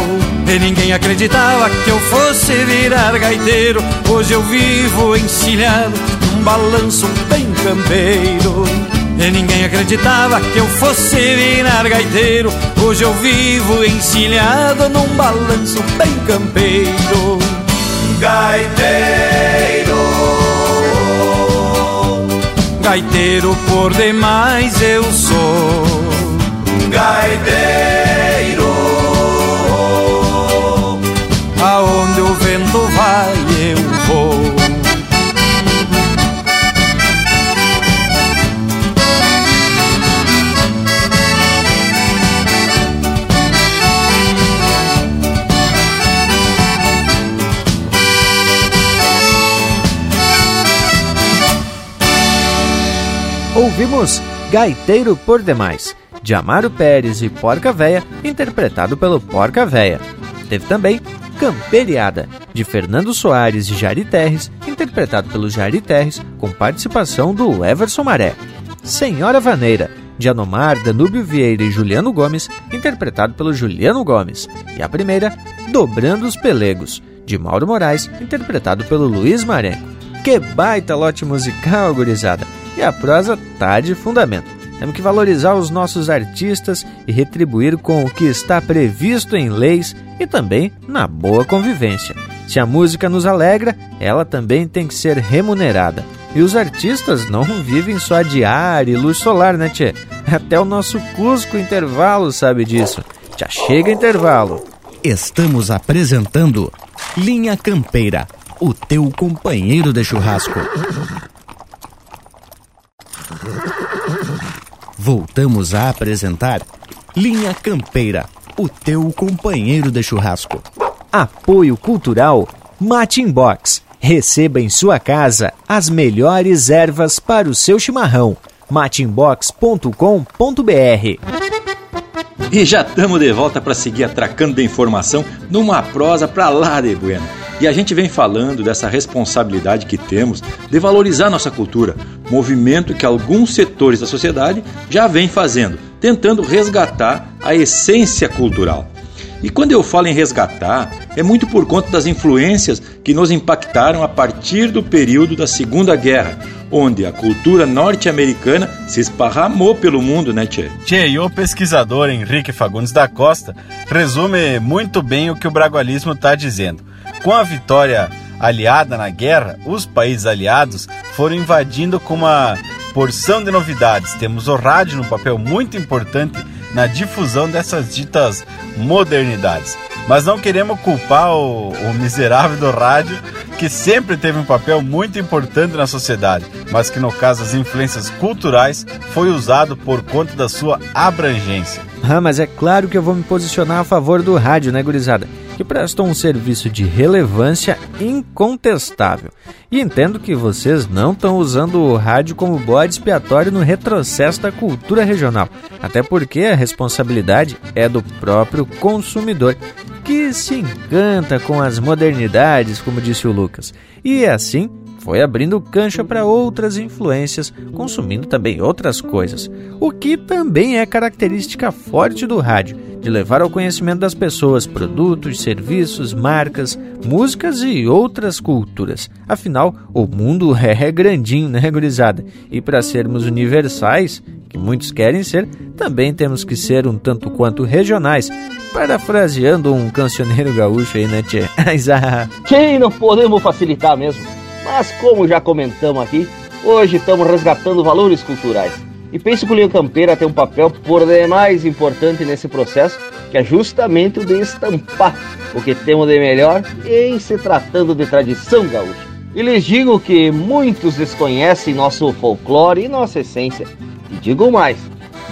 E ninguém acreditava que eu fosse virar gaiteiro. Hoje eu vivo encilhado Num balanço bem campeiro e ninguém acreditava que eu fosse virar gaiteiro. Hoje eu vivo encilhado num balanço bem campeiro. Gaiteiro. Gaiteiro por demais eu sou. Gaiteiro ouvimos Gaiteiro por Demais, de Amaro Pérez e Porca Véia, interpretado pelo Porca Véia. Teve também Camperiada, de Fernando Soares e Jari Terres, interpretado pelo Jari Terres, com participação do Everson Maré. Senhora Vaneira, de Anomar, Danúbio Vieira e Juliano Gomes, interpretado pelo Juliano Gomes. E a primeira, Dobrando os Pelegos, de Mauro Moraes, interpretado pelo Luiz Marenco. Que baita lote musical, gurizada! E a prosa tá de fundamento. Temos que valorizar os nossos artistas e retribuir com o que está previsto em leis e também na boa convivência. Se a música nos alegra, ela também tem que ser remunerada. E os artistas não vivem só de ar e luz solar, né, tchê? Até o nosso Cusco Intervalo sabe disso. Já chega intervalo. Estamos apresentando Linha Campeira, o teu companheiro de churrasco. Voltamos a apresentar Linha Campeira, o teu companheiro de churrasco. Apoio Cultural Matin Box. Receba em sua casa as melhores ervas para o seu chimarrão. matinbox.com.br E já estamos de volta para seguir atracando da informação numa prosa para lá de bueno. E a gente vem falando dessa responsabilidade que temos de valorizar nossa cultura, movimento que alguns setores da sociedade já vem fazendo, tentando resgatar a essência cultural. E quando eu falo em resgatar, é muito por conta das influências que nos impactaram a partir do período da Segunda Guerra, onde a cultura norte-americana se esparramou pelo mundo, né, Tchê? Tchê, e o pesquisador Henrique Fagundes da Costa resume muito bem o que o bragualismo está dizendo. Com a vitória aliada na guerra, os países aliados foram invadindo com uma porção de novidades. Temos o rádio num papel muito importante na difusão dessas ditas modernidades. Mas não queremos culpar o, o, miserável do rádio, que sempre teve um papel muito importante na sociedade, mas que no caso das influências culturais foi usado por conta da sua abrangência. Ah, mas é claro que eu vou me posicionar a favor do rádio, né, gurizada? Que prestam um serviço de relevância incontestável. E entendo que vocês não estão usando o rádio como bode expiatório no retrocesso da cultura regional. Até porque a responsabilidade é do próprio consumidor, que se encanta com as modernidades, como disse o Lucas. E assim foi abrindo cancha para outras influências, consumindo também outras coisas, o que também é característica forte do rádio, de levar ao conhecimento das pessoas produtos, serviços, marcas, músicas e outras culturas. Afinal, o mundo é grandinho, né, gurizada? E para sermos universais, que muitos querem ser, também temos que ser um tanto quanto regionais, parafraseando um cancioneiro gaúcho aí, né, tchê? Quem não podemos facilitar mesmo? Mas como já comentamos aqui, hoje estamos resgatando valores culturais. E penso que o Linha Campeira tem um papel por demais importante nesse processo, que é justamente o de estampar o que temos de melhor em se tratando de tradição gaúcha. E lhes digo que muitos desconhecem nosso folclore e nossa essência. E digo mais,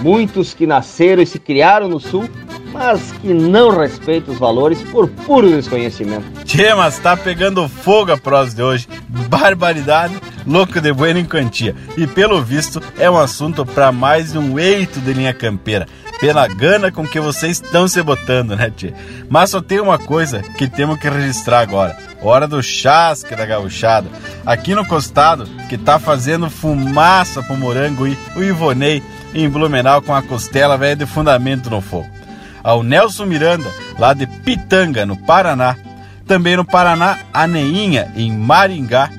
muitos que nasceram e se criaram no Sul mas que não respeita os valores por puro desconhecimento. Tchê, mas tá pegando fogo a prosa de hoje. Barbaridade, louco de bueno em quantia. E pelo visto é um assunto para mais um eito de linha campeira. Pela gana com que vocês estão se botando, né, tchê? Mas só tem uma coisa que temos que registrar agora. Hora do chasque da gauchada. Aqui no costado, que tá fazendo fumaça pro morango e o Ivonei em Blumenau com a costela velha de fundamento no fogo ao Nelson Miranda, lá de Pitanga, no Paraná. Também no Paraná, a Neinha, em Maringá.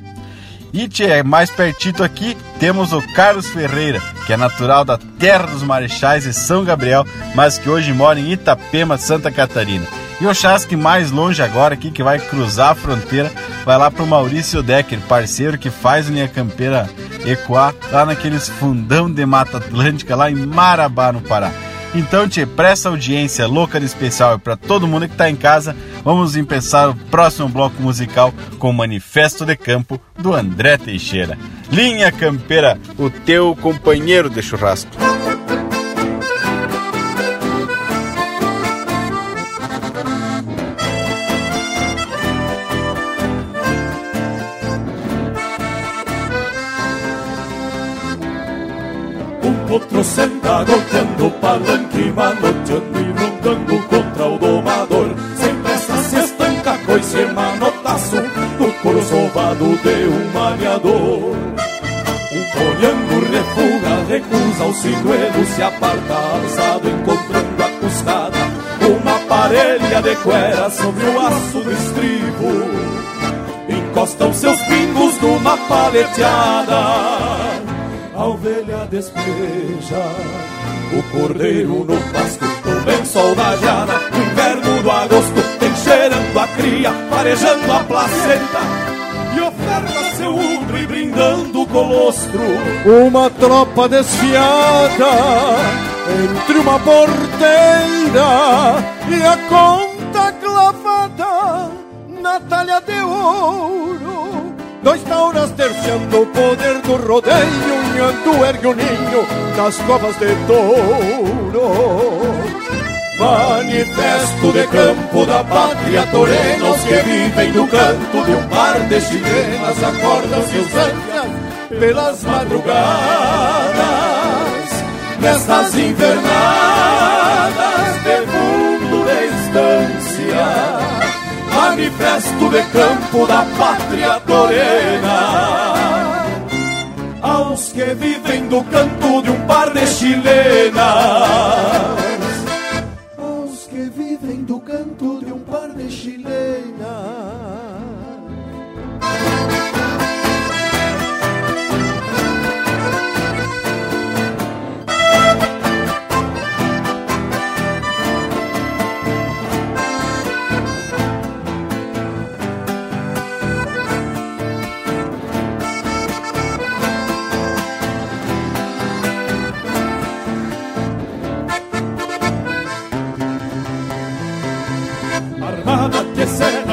E tchê, mais pertito aqui, temos o Carlos Ferreira, que é natural da Terra dos Marechais e São Gabriel, mas que hoje mora em Itapema, Santa Catarina. E o Chasque mais longe agora aqui, que vai cruzar a fronteira, vai lá pro Maurício Decker, parceiro que faz linha campeira ecoar lá naqueles fundão de Mata Atlântica, lá em Marabá, no Pará. Então, te presta audiência louca de especial para todo mundo que está em casa. Vamos começar o próximo bloco musical com o Manifesto de Campo do André Teixeira. Linha Campeira, o teu companheiro de churrasco. Outro senta golpeando o palanque, manoteando e rondando contra o domador. Sem pressa se estanca coice e manotaço no couro sovado de um maniador. Um folhando refuga, recusa o sinuelo, se aparta alçado, encontrando a custada. Uma parelha de cuera sobre o aço do estribo. Encosta os seus pingos numa paleteada a ovelha despeja o cordeiro no pasto do bem sol da jana, no inverno do agosto, encheirando a cria, farejando a placenta e oferta seu udro e brindando o colostro. Uma tropa desfiada entre uma porteira e a conta clavada na talha de ouro Dois tauras terciando o poder do rodeio Ergue o ninho nas covas de touro Manifesto de campo da pátria torenos Que vivem no canto de um par de chilenas Acordam seus ansias pelas madrugadas Nestas invernadas de fundo de estância manifesto de campo da pátria torena. Aos que vivem do canto de um par de chilenas.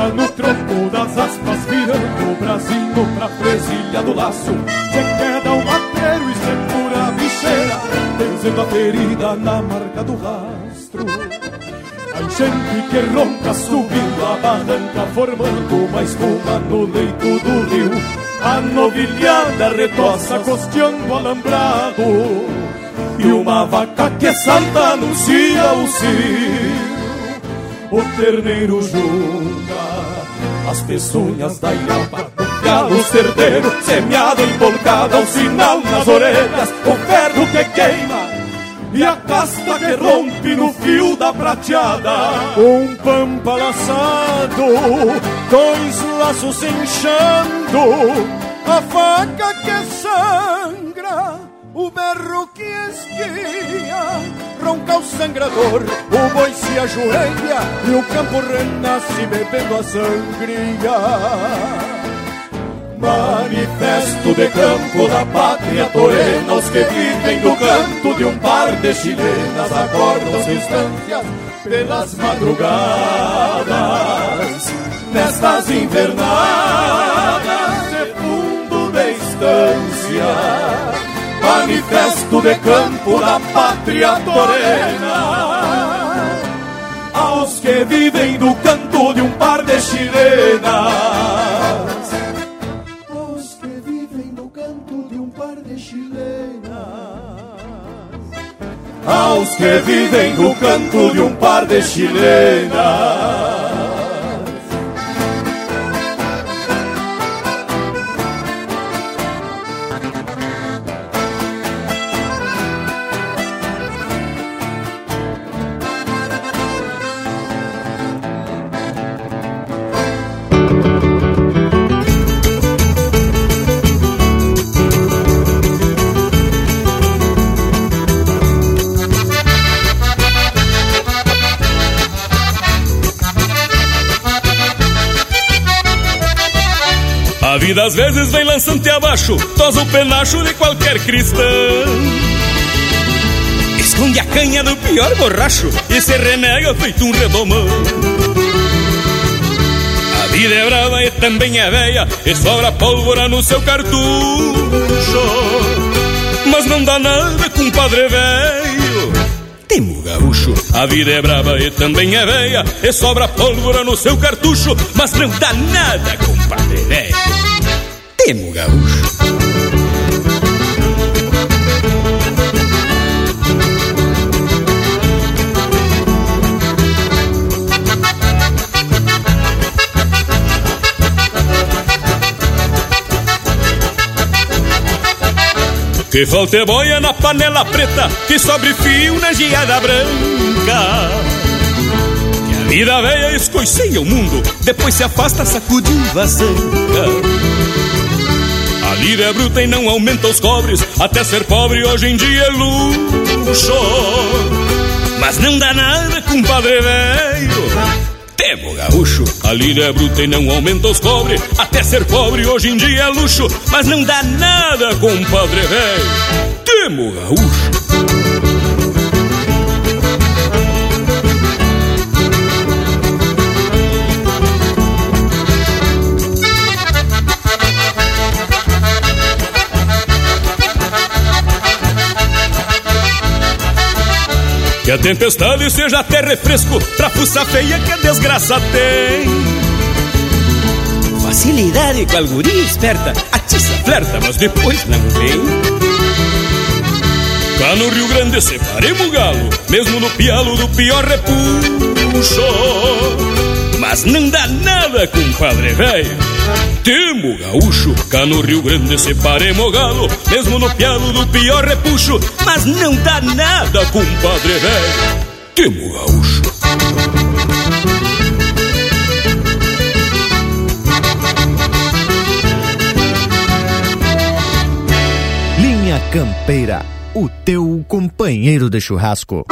No tronco das aspas, virando o brasinho pra presilha do laço. Se queda o mateiro e segura a bicheira, benzendo a ferida na marca do rastro. A enchente que ronca subindo a barranca, formando uma espuma no leito do rio. A novilhada retoça costeando alambrado. E uma vaca que salta anuncia o cio. O terneiro junta as peçonhas da ilhapa galo certeiro, semeado em polcada, um sinal nas orelhas, o ferro que queima e a casta que rompe no fio da prateada. Um pampa laçado, dois laços inchando, a faca que sangra o berro que esquia, ronca o sangrador, o boi se ajoelha e o campo renasce bebendo a sangria. Manifesto de campo da pátria torena, os que vivem do canto de um par de chilenas, acordam distâncias pelas madrugadas, nestas invernadas de fundo de estância manifesto de campo da pátria torena. Aos que vivem do canto de um par de chilenas. Aos que vivem do canto de um par de chilenas. Aos que vivem do canto de um par de chilenas. Vida às vezes vem lançante abaixo, tosa o penacho de qualquer cristão. Esconde a canha do pior borracho e se renega feito um redomão. A vida é brava e também é velha, e sobra pólvora no seu cartucho. Mas não dá nada, com padre velho. Temo gaúcho, a vida é brava e também é velha, e sobra pólvora no seu cartucho, mas não dá nada, compadre velho gaúcho. Que falta é boia na panela preta, que sobre fio na geada branca. Que a vida velha escoiceia o mundo, depois se afasta sacudindo a zanca. Lira é bruta e não aumenta os cobres. Até ser pobre hoje em dia é luxo. Mas não dá nada, compadre velho. Temo gaúcho, a lira é bruta e não aumenta os cobres. Até ser pobre hoje em dia é luxo. Mas não dá nada, compadre velho. Temo gaúcho. Que a tempestade seja até refresco pra fuça feia que a desgraça tem. Facilidade com a guria esperta, atiça, flerta, mas depois não vem. Cá no Rio Grande separemos o galo, mesmo no pialo do pior repuxo. Mas não dá nada, compadre velho. Temo gaúcho, cá no Rio Grande separemos galo, mesmo no pialo do pior repuxo, mas não dá nada, compadre velho. Temo gaúcho. Linha Campeira, o teu companheiro de churrasco.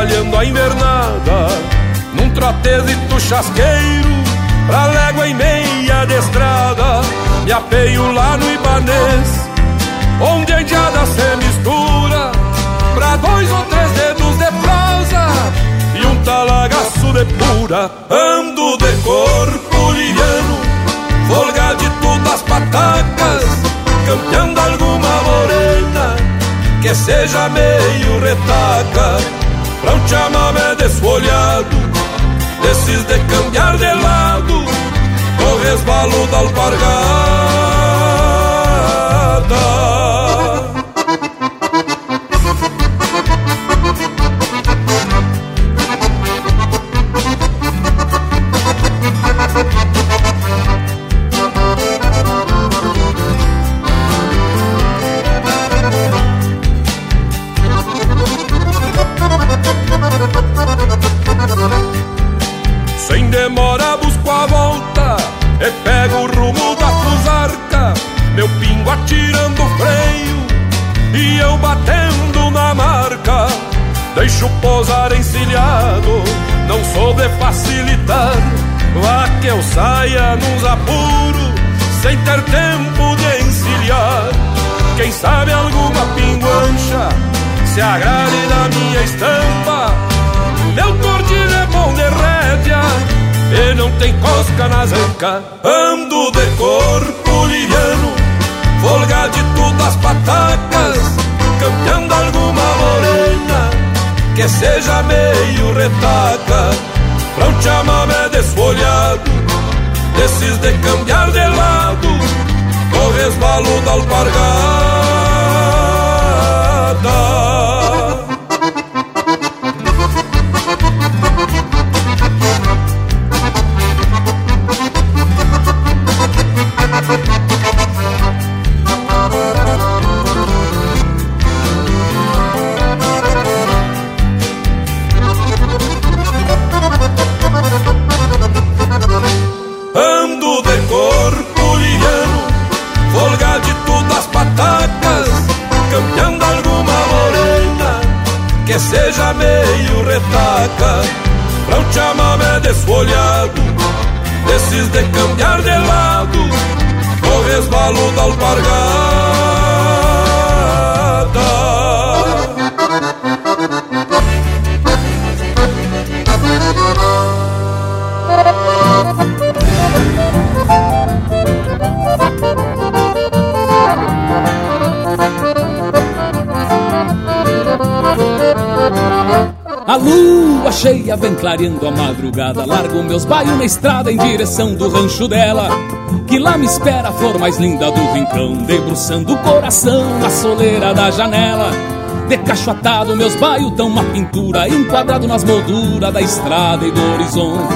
Vai batalhando a invernada, num trotezito chasqueiro, pra légua e meia de estrada, me apeio lá no Ibanês, onde a indiada se mistura, pra dois ou três dedos de prosa, cintura. Ando de corpo liviano, folga de todas as patacas, campeando alguma morena que seja meio retaca. Pra um chamamé desfolhado, desses de cambiar de lado, o resvalo da alpargata. Ando de corpo liviano, folga de todas as patacas, campeando alguma morena que seja meio retaca Pra um chamamé desfolhado Desses de cambiar de lado Com resvalo da alpargata vem clareando a madrugada. Largo meus baios na estrada em direção do rancho dela. Que lá me espera a flor mais linda do rincão, debruçando o coração na soleira da janela. De cacho atado, meus baios tão uma pintura, enquadrado nas molduras da estrada e do horizonte.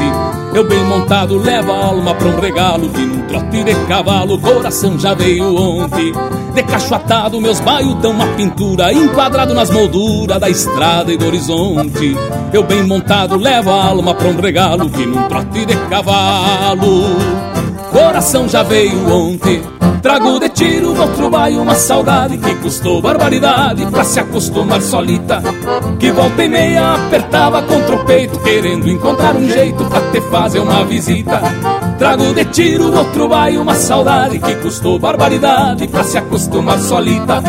Eu bem montado levo a alma pra um regalo, que num trote de cavalo, coração já veio ontem. De cacho atado, meus baios tão uma pintura, enquadrado nas molduras da estrada e do horizonte. Eu bem montado levo a alma pra um regalo, que num trote de cavalo, coração já veio ontem. Trago de tiro outro baio uma saudade que custou barbaridade pra se acostumar solita. Que volta e meia apertava contra o peito, querendo encontrar um jeito pra te fazer uma visita. Trago de tiro outro baio uma saudade que custou barbaridade pra se acostumar solita.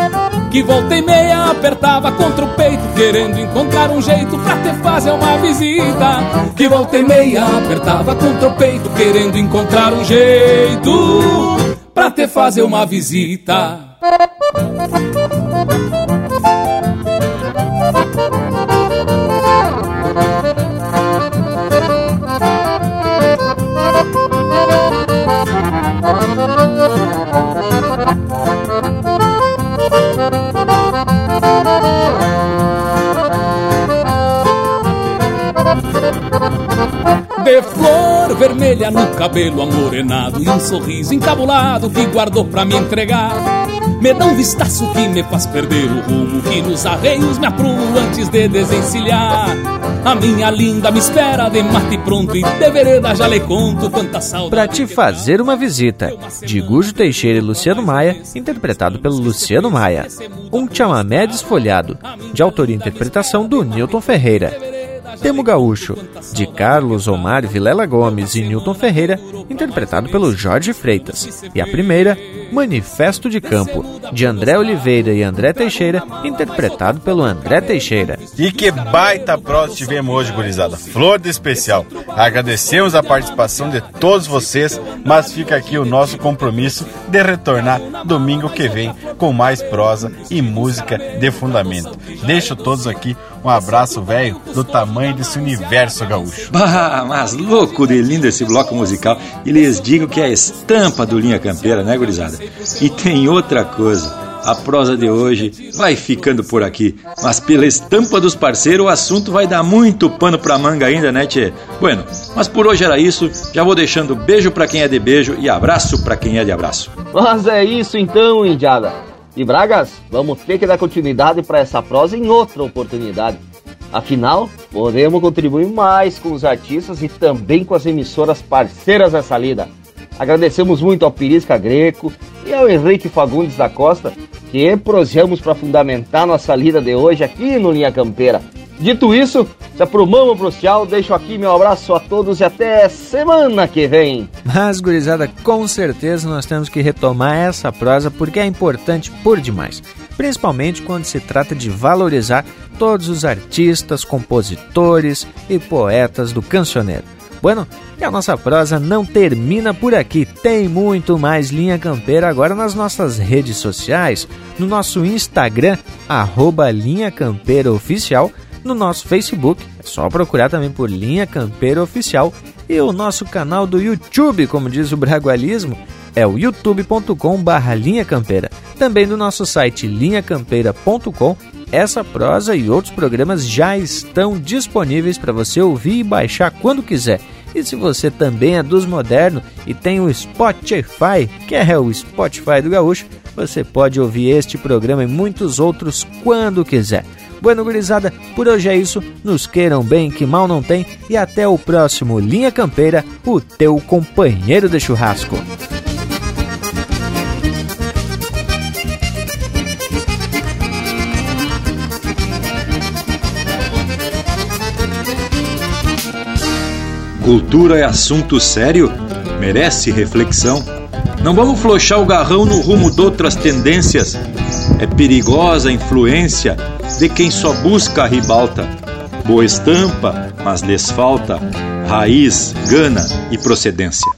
Que volta e meia apertava contra o peito, querendo encontrar um jeito pra te fazer uma visita. Que volta e meia apertava contra o peito, querendo encontrar um jeito pra te fazer uma visita. Vermelha no cabelo amorenado E um sorriso encabulado que guardou pra me entregar. Me dá um vistaço que me faz perder o rumo Que nos arreios me aprumo antes de desencilhar. A minha linda me espera de mate pronto E de vereda já lhe conto quanta saudade Pra te fazer uma visita De Gujo Teixeira e Luciano Maia Interpretado pelo Luciano Maia. Um chamamé desfolhado De autoria e interpretação do Newton Ferreira. Temo Gaúcho, de Carlos Omar Vilela Gomes e Newton Ferreira, interpretado pelo Jorge Freitas, e a primeira, Manifesto de Campo, de André Oliveira e André Teixeira, interpretado pelo André Teixeira. E que baita prosa tivemos hoje, gurizada. Flor de especial. Agradecemos a participação de todos vocês, mas fica aqui o nosso compromisso de retornar domingo que vem com mais prosa e música de fundamento. Deixo todos aqui um abraço, velho, do tamanho desse universo gaúcho. Bah, mas louco de lindo esse bloco musical. E lhes digo que é a estampa do Linha Campeira, né, gurizada? E tem outra coisa. A prosa de hoje vai ficando por aqui, mas pela estampa dos parceiros o assunto vai dar muito pano pra manga ainda, né, tchê? Bueno, mas por hoje era isso. Já vou deixando beijo pra quem é de beijo e abraço pra quem é de abraço. Mas é isso então, Indiada. E Bragas, vamos ter que dar continuidade para essa prosa em outra oportunidade. Afinal, podemos contribuir mais com os artistas e também com as emissoras parceiras dessa lida. Agradecemos muito ao Pirisca Greco e ao Henrique Fagundes da Costa, que prosseamos para fundamentar nossa lida de hoje aqui no Linha Campeira. Dito isso, se aprumamos pro tchau, deixo aqui meu abraço a todos e até semana que vem. Mas, gurizada, com certeza nós temos que retomar essa prosa porque é importante por demais. Principalmente quando se trata de valorizar todos os artistas, compositores e poetas do cancioneiro. Bueno, e a nossa prosa não termina por aqui. Tem muito mais Linha Campeira agora nas nossas redes sociais, no nosso Instagram, arroba Linha Campeira Oficial, no nosso Facebook, é só procurar também por Linha Campeira Oficial e o nosso canal do YouTube, como diz o Bragualismo, é o youtube.com Linha Campeira. Também no nosso site linhacampeira.com, essa prosa e outros programas já estão disponíveis para você ouvir e baixar quando quiser. E se você também é dos modernos e tem o Spotify, que é o Spotify do Gaúcho, você pode ouvir este programa e muitos outros quando quiser. Bueno, gurizada, por hoje é isso. Nos queiram bem, que mal não tem. E até o próximo Linha Campeira, o teu companheiro de churrasco. Cultura é assunto sério? Merece reflexão? Não vamos flochar o garrão no rumo de outras tendências. É perigosa a influência de quem só busca a ribalta. Boa estampa, mas lhes falta raiz, gana e procedência.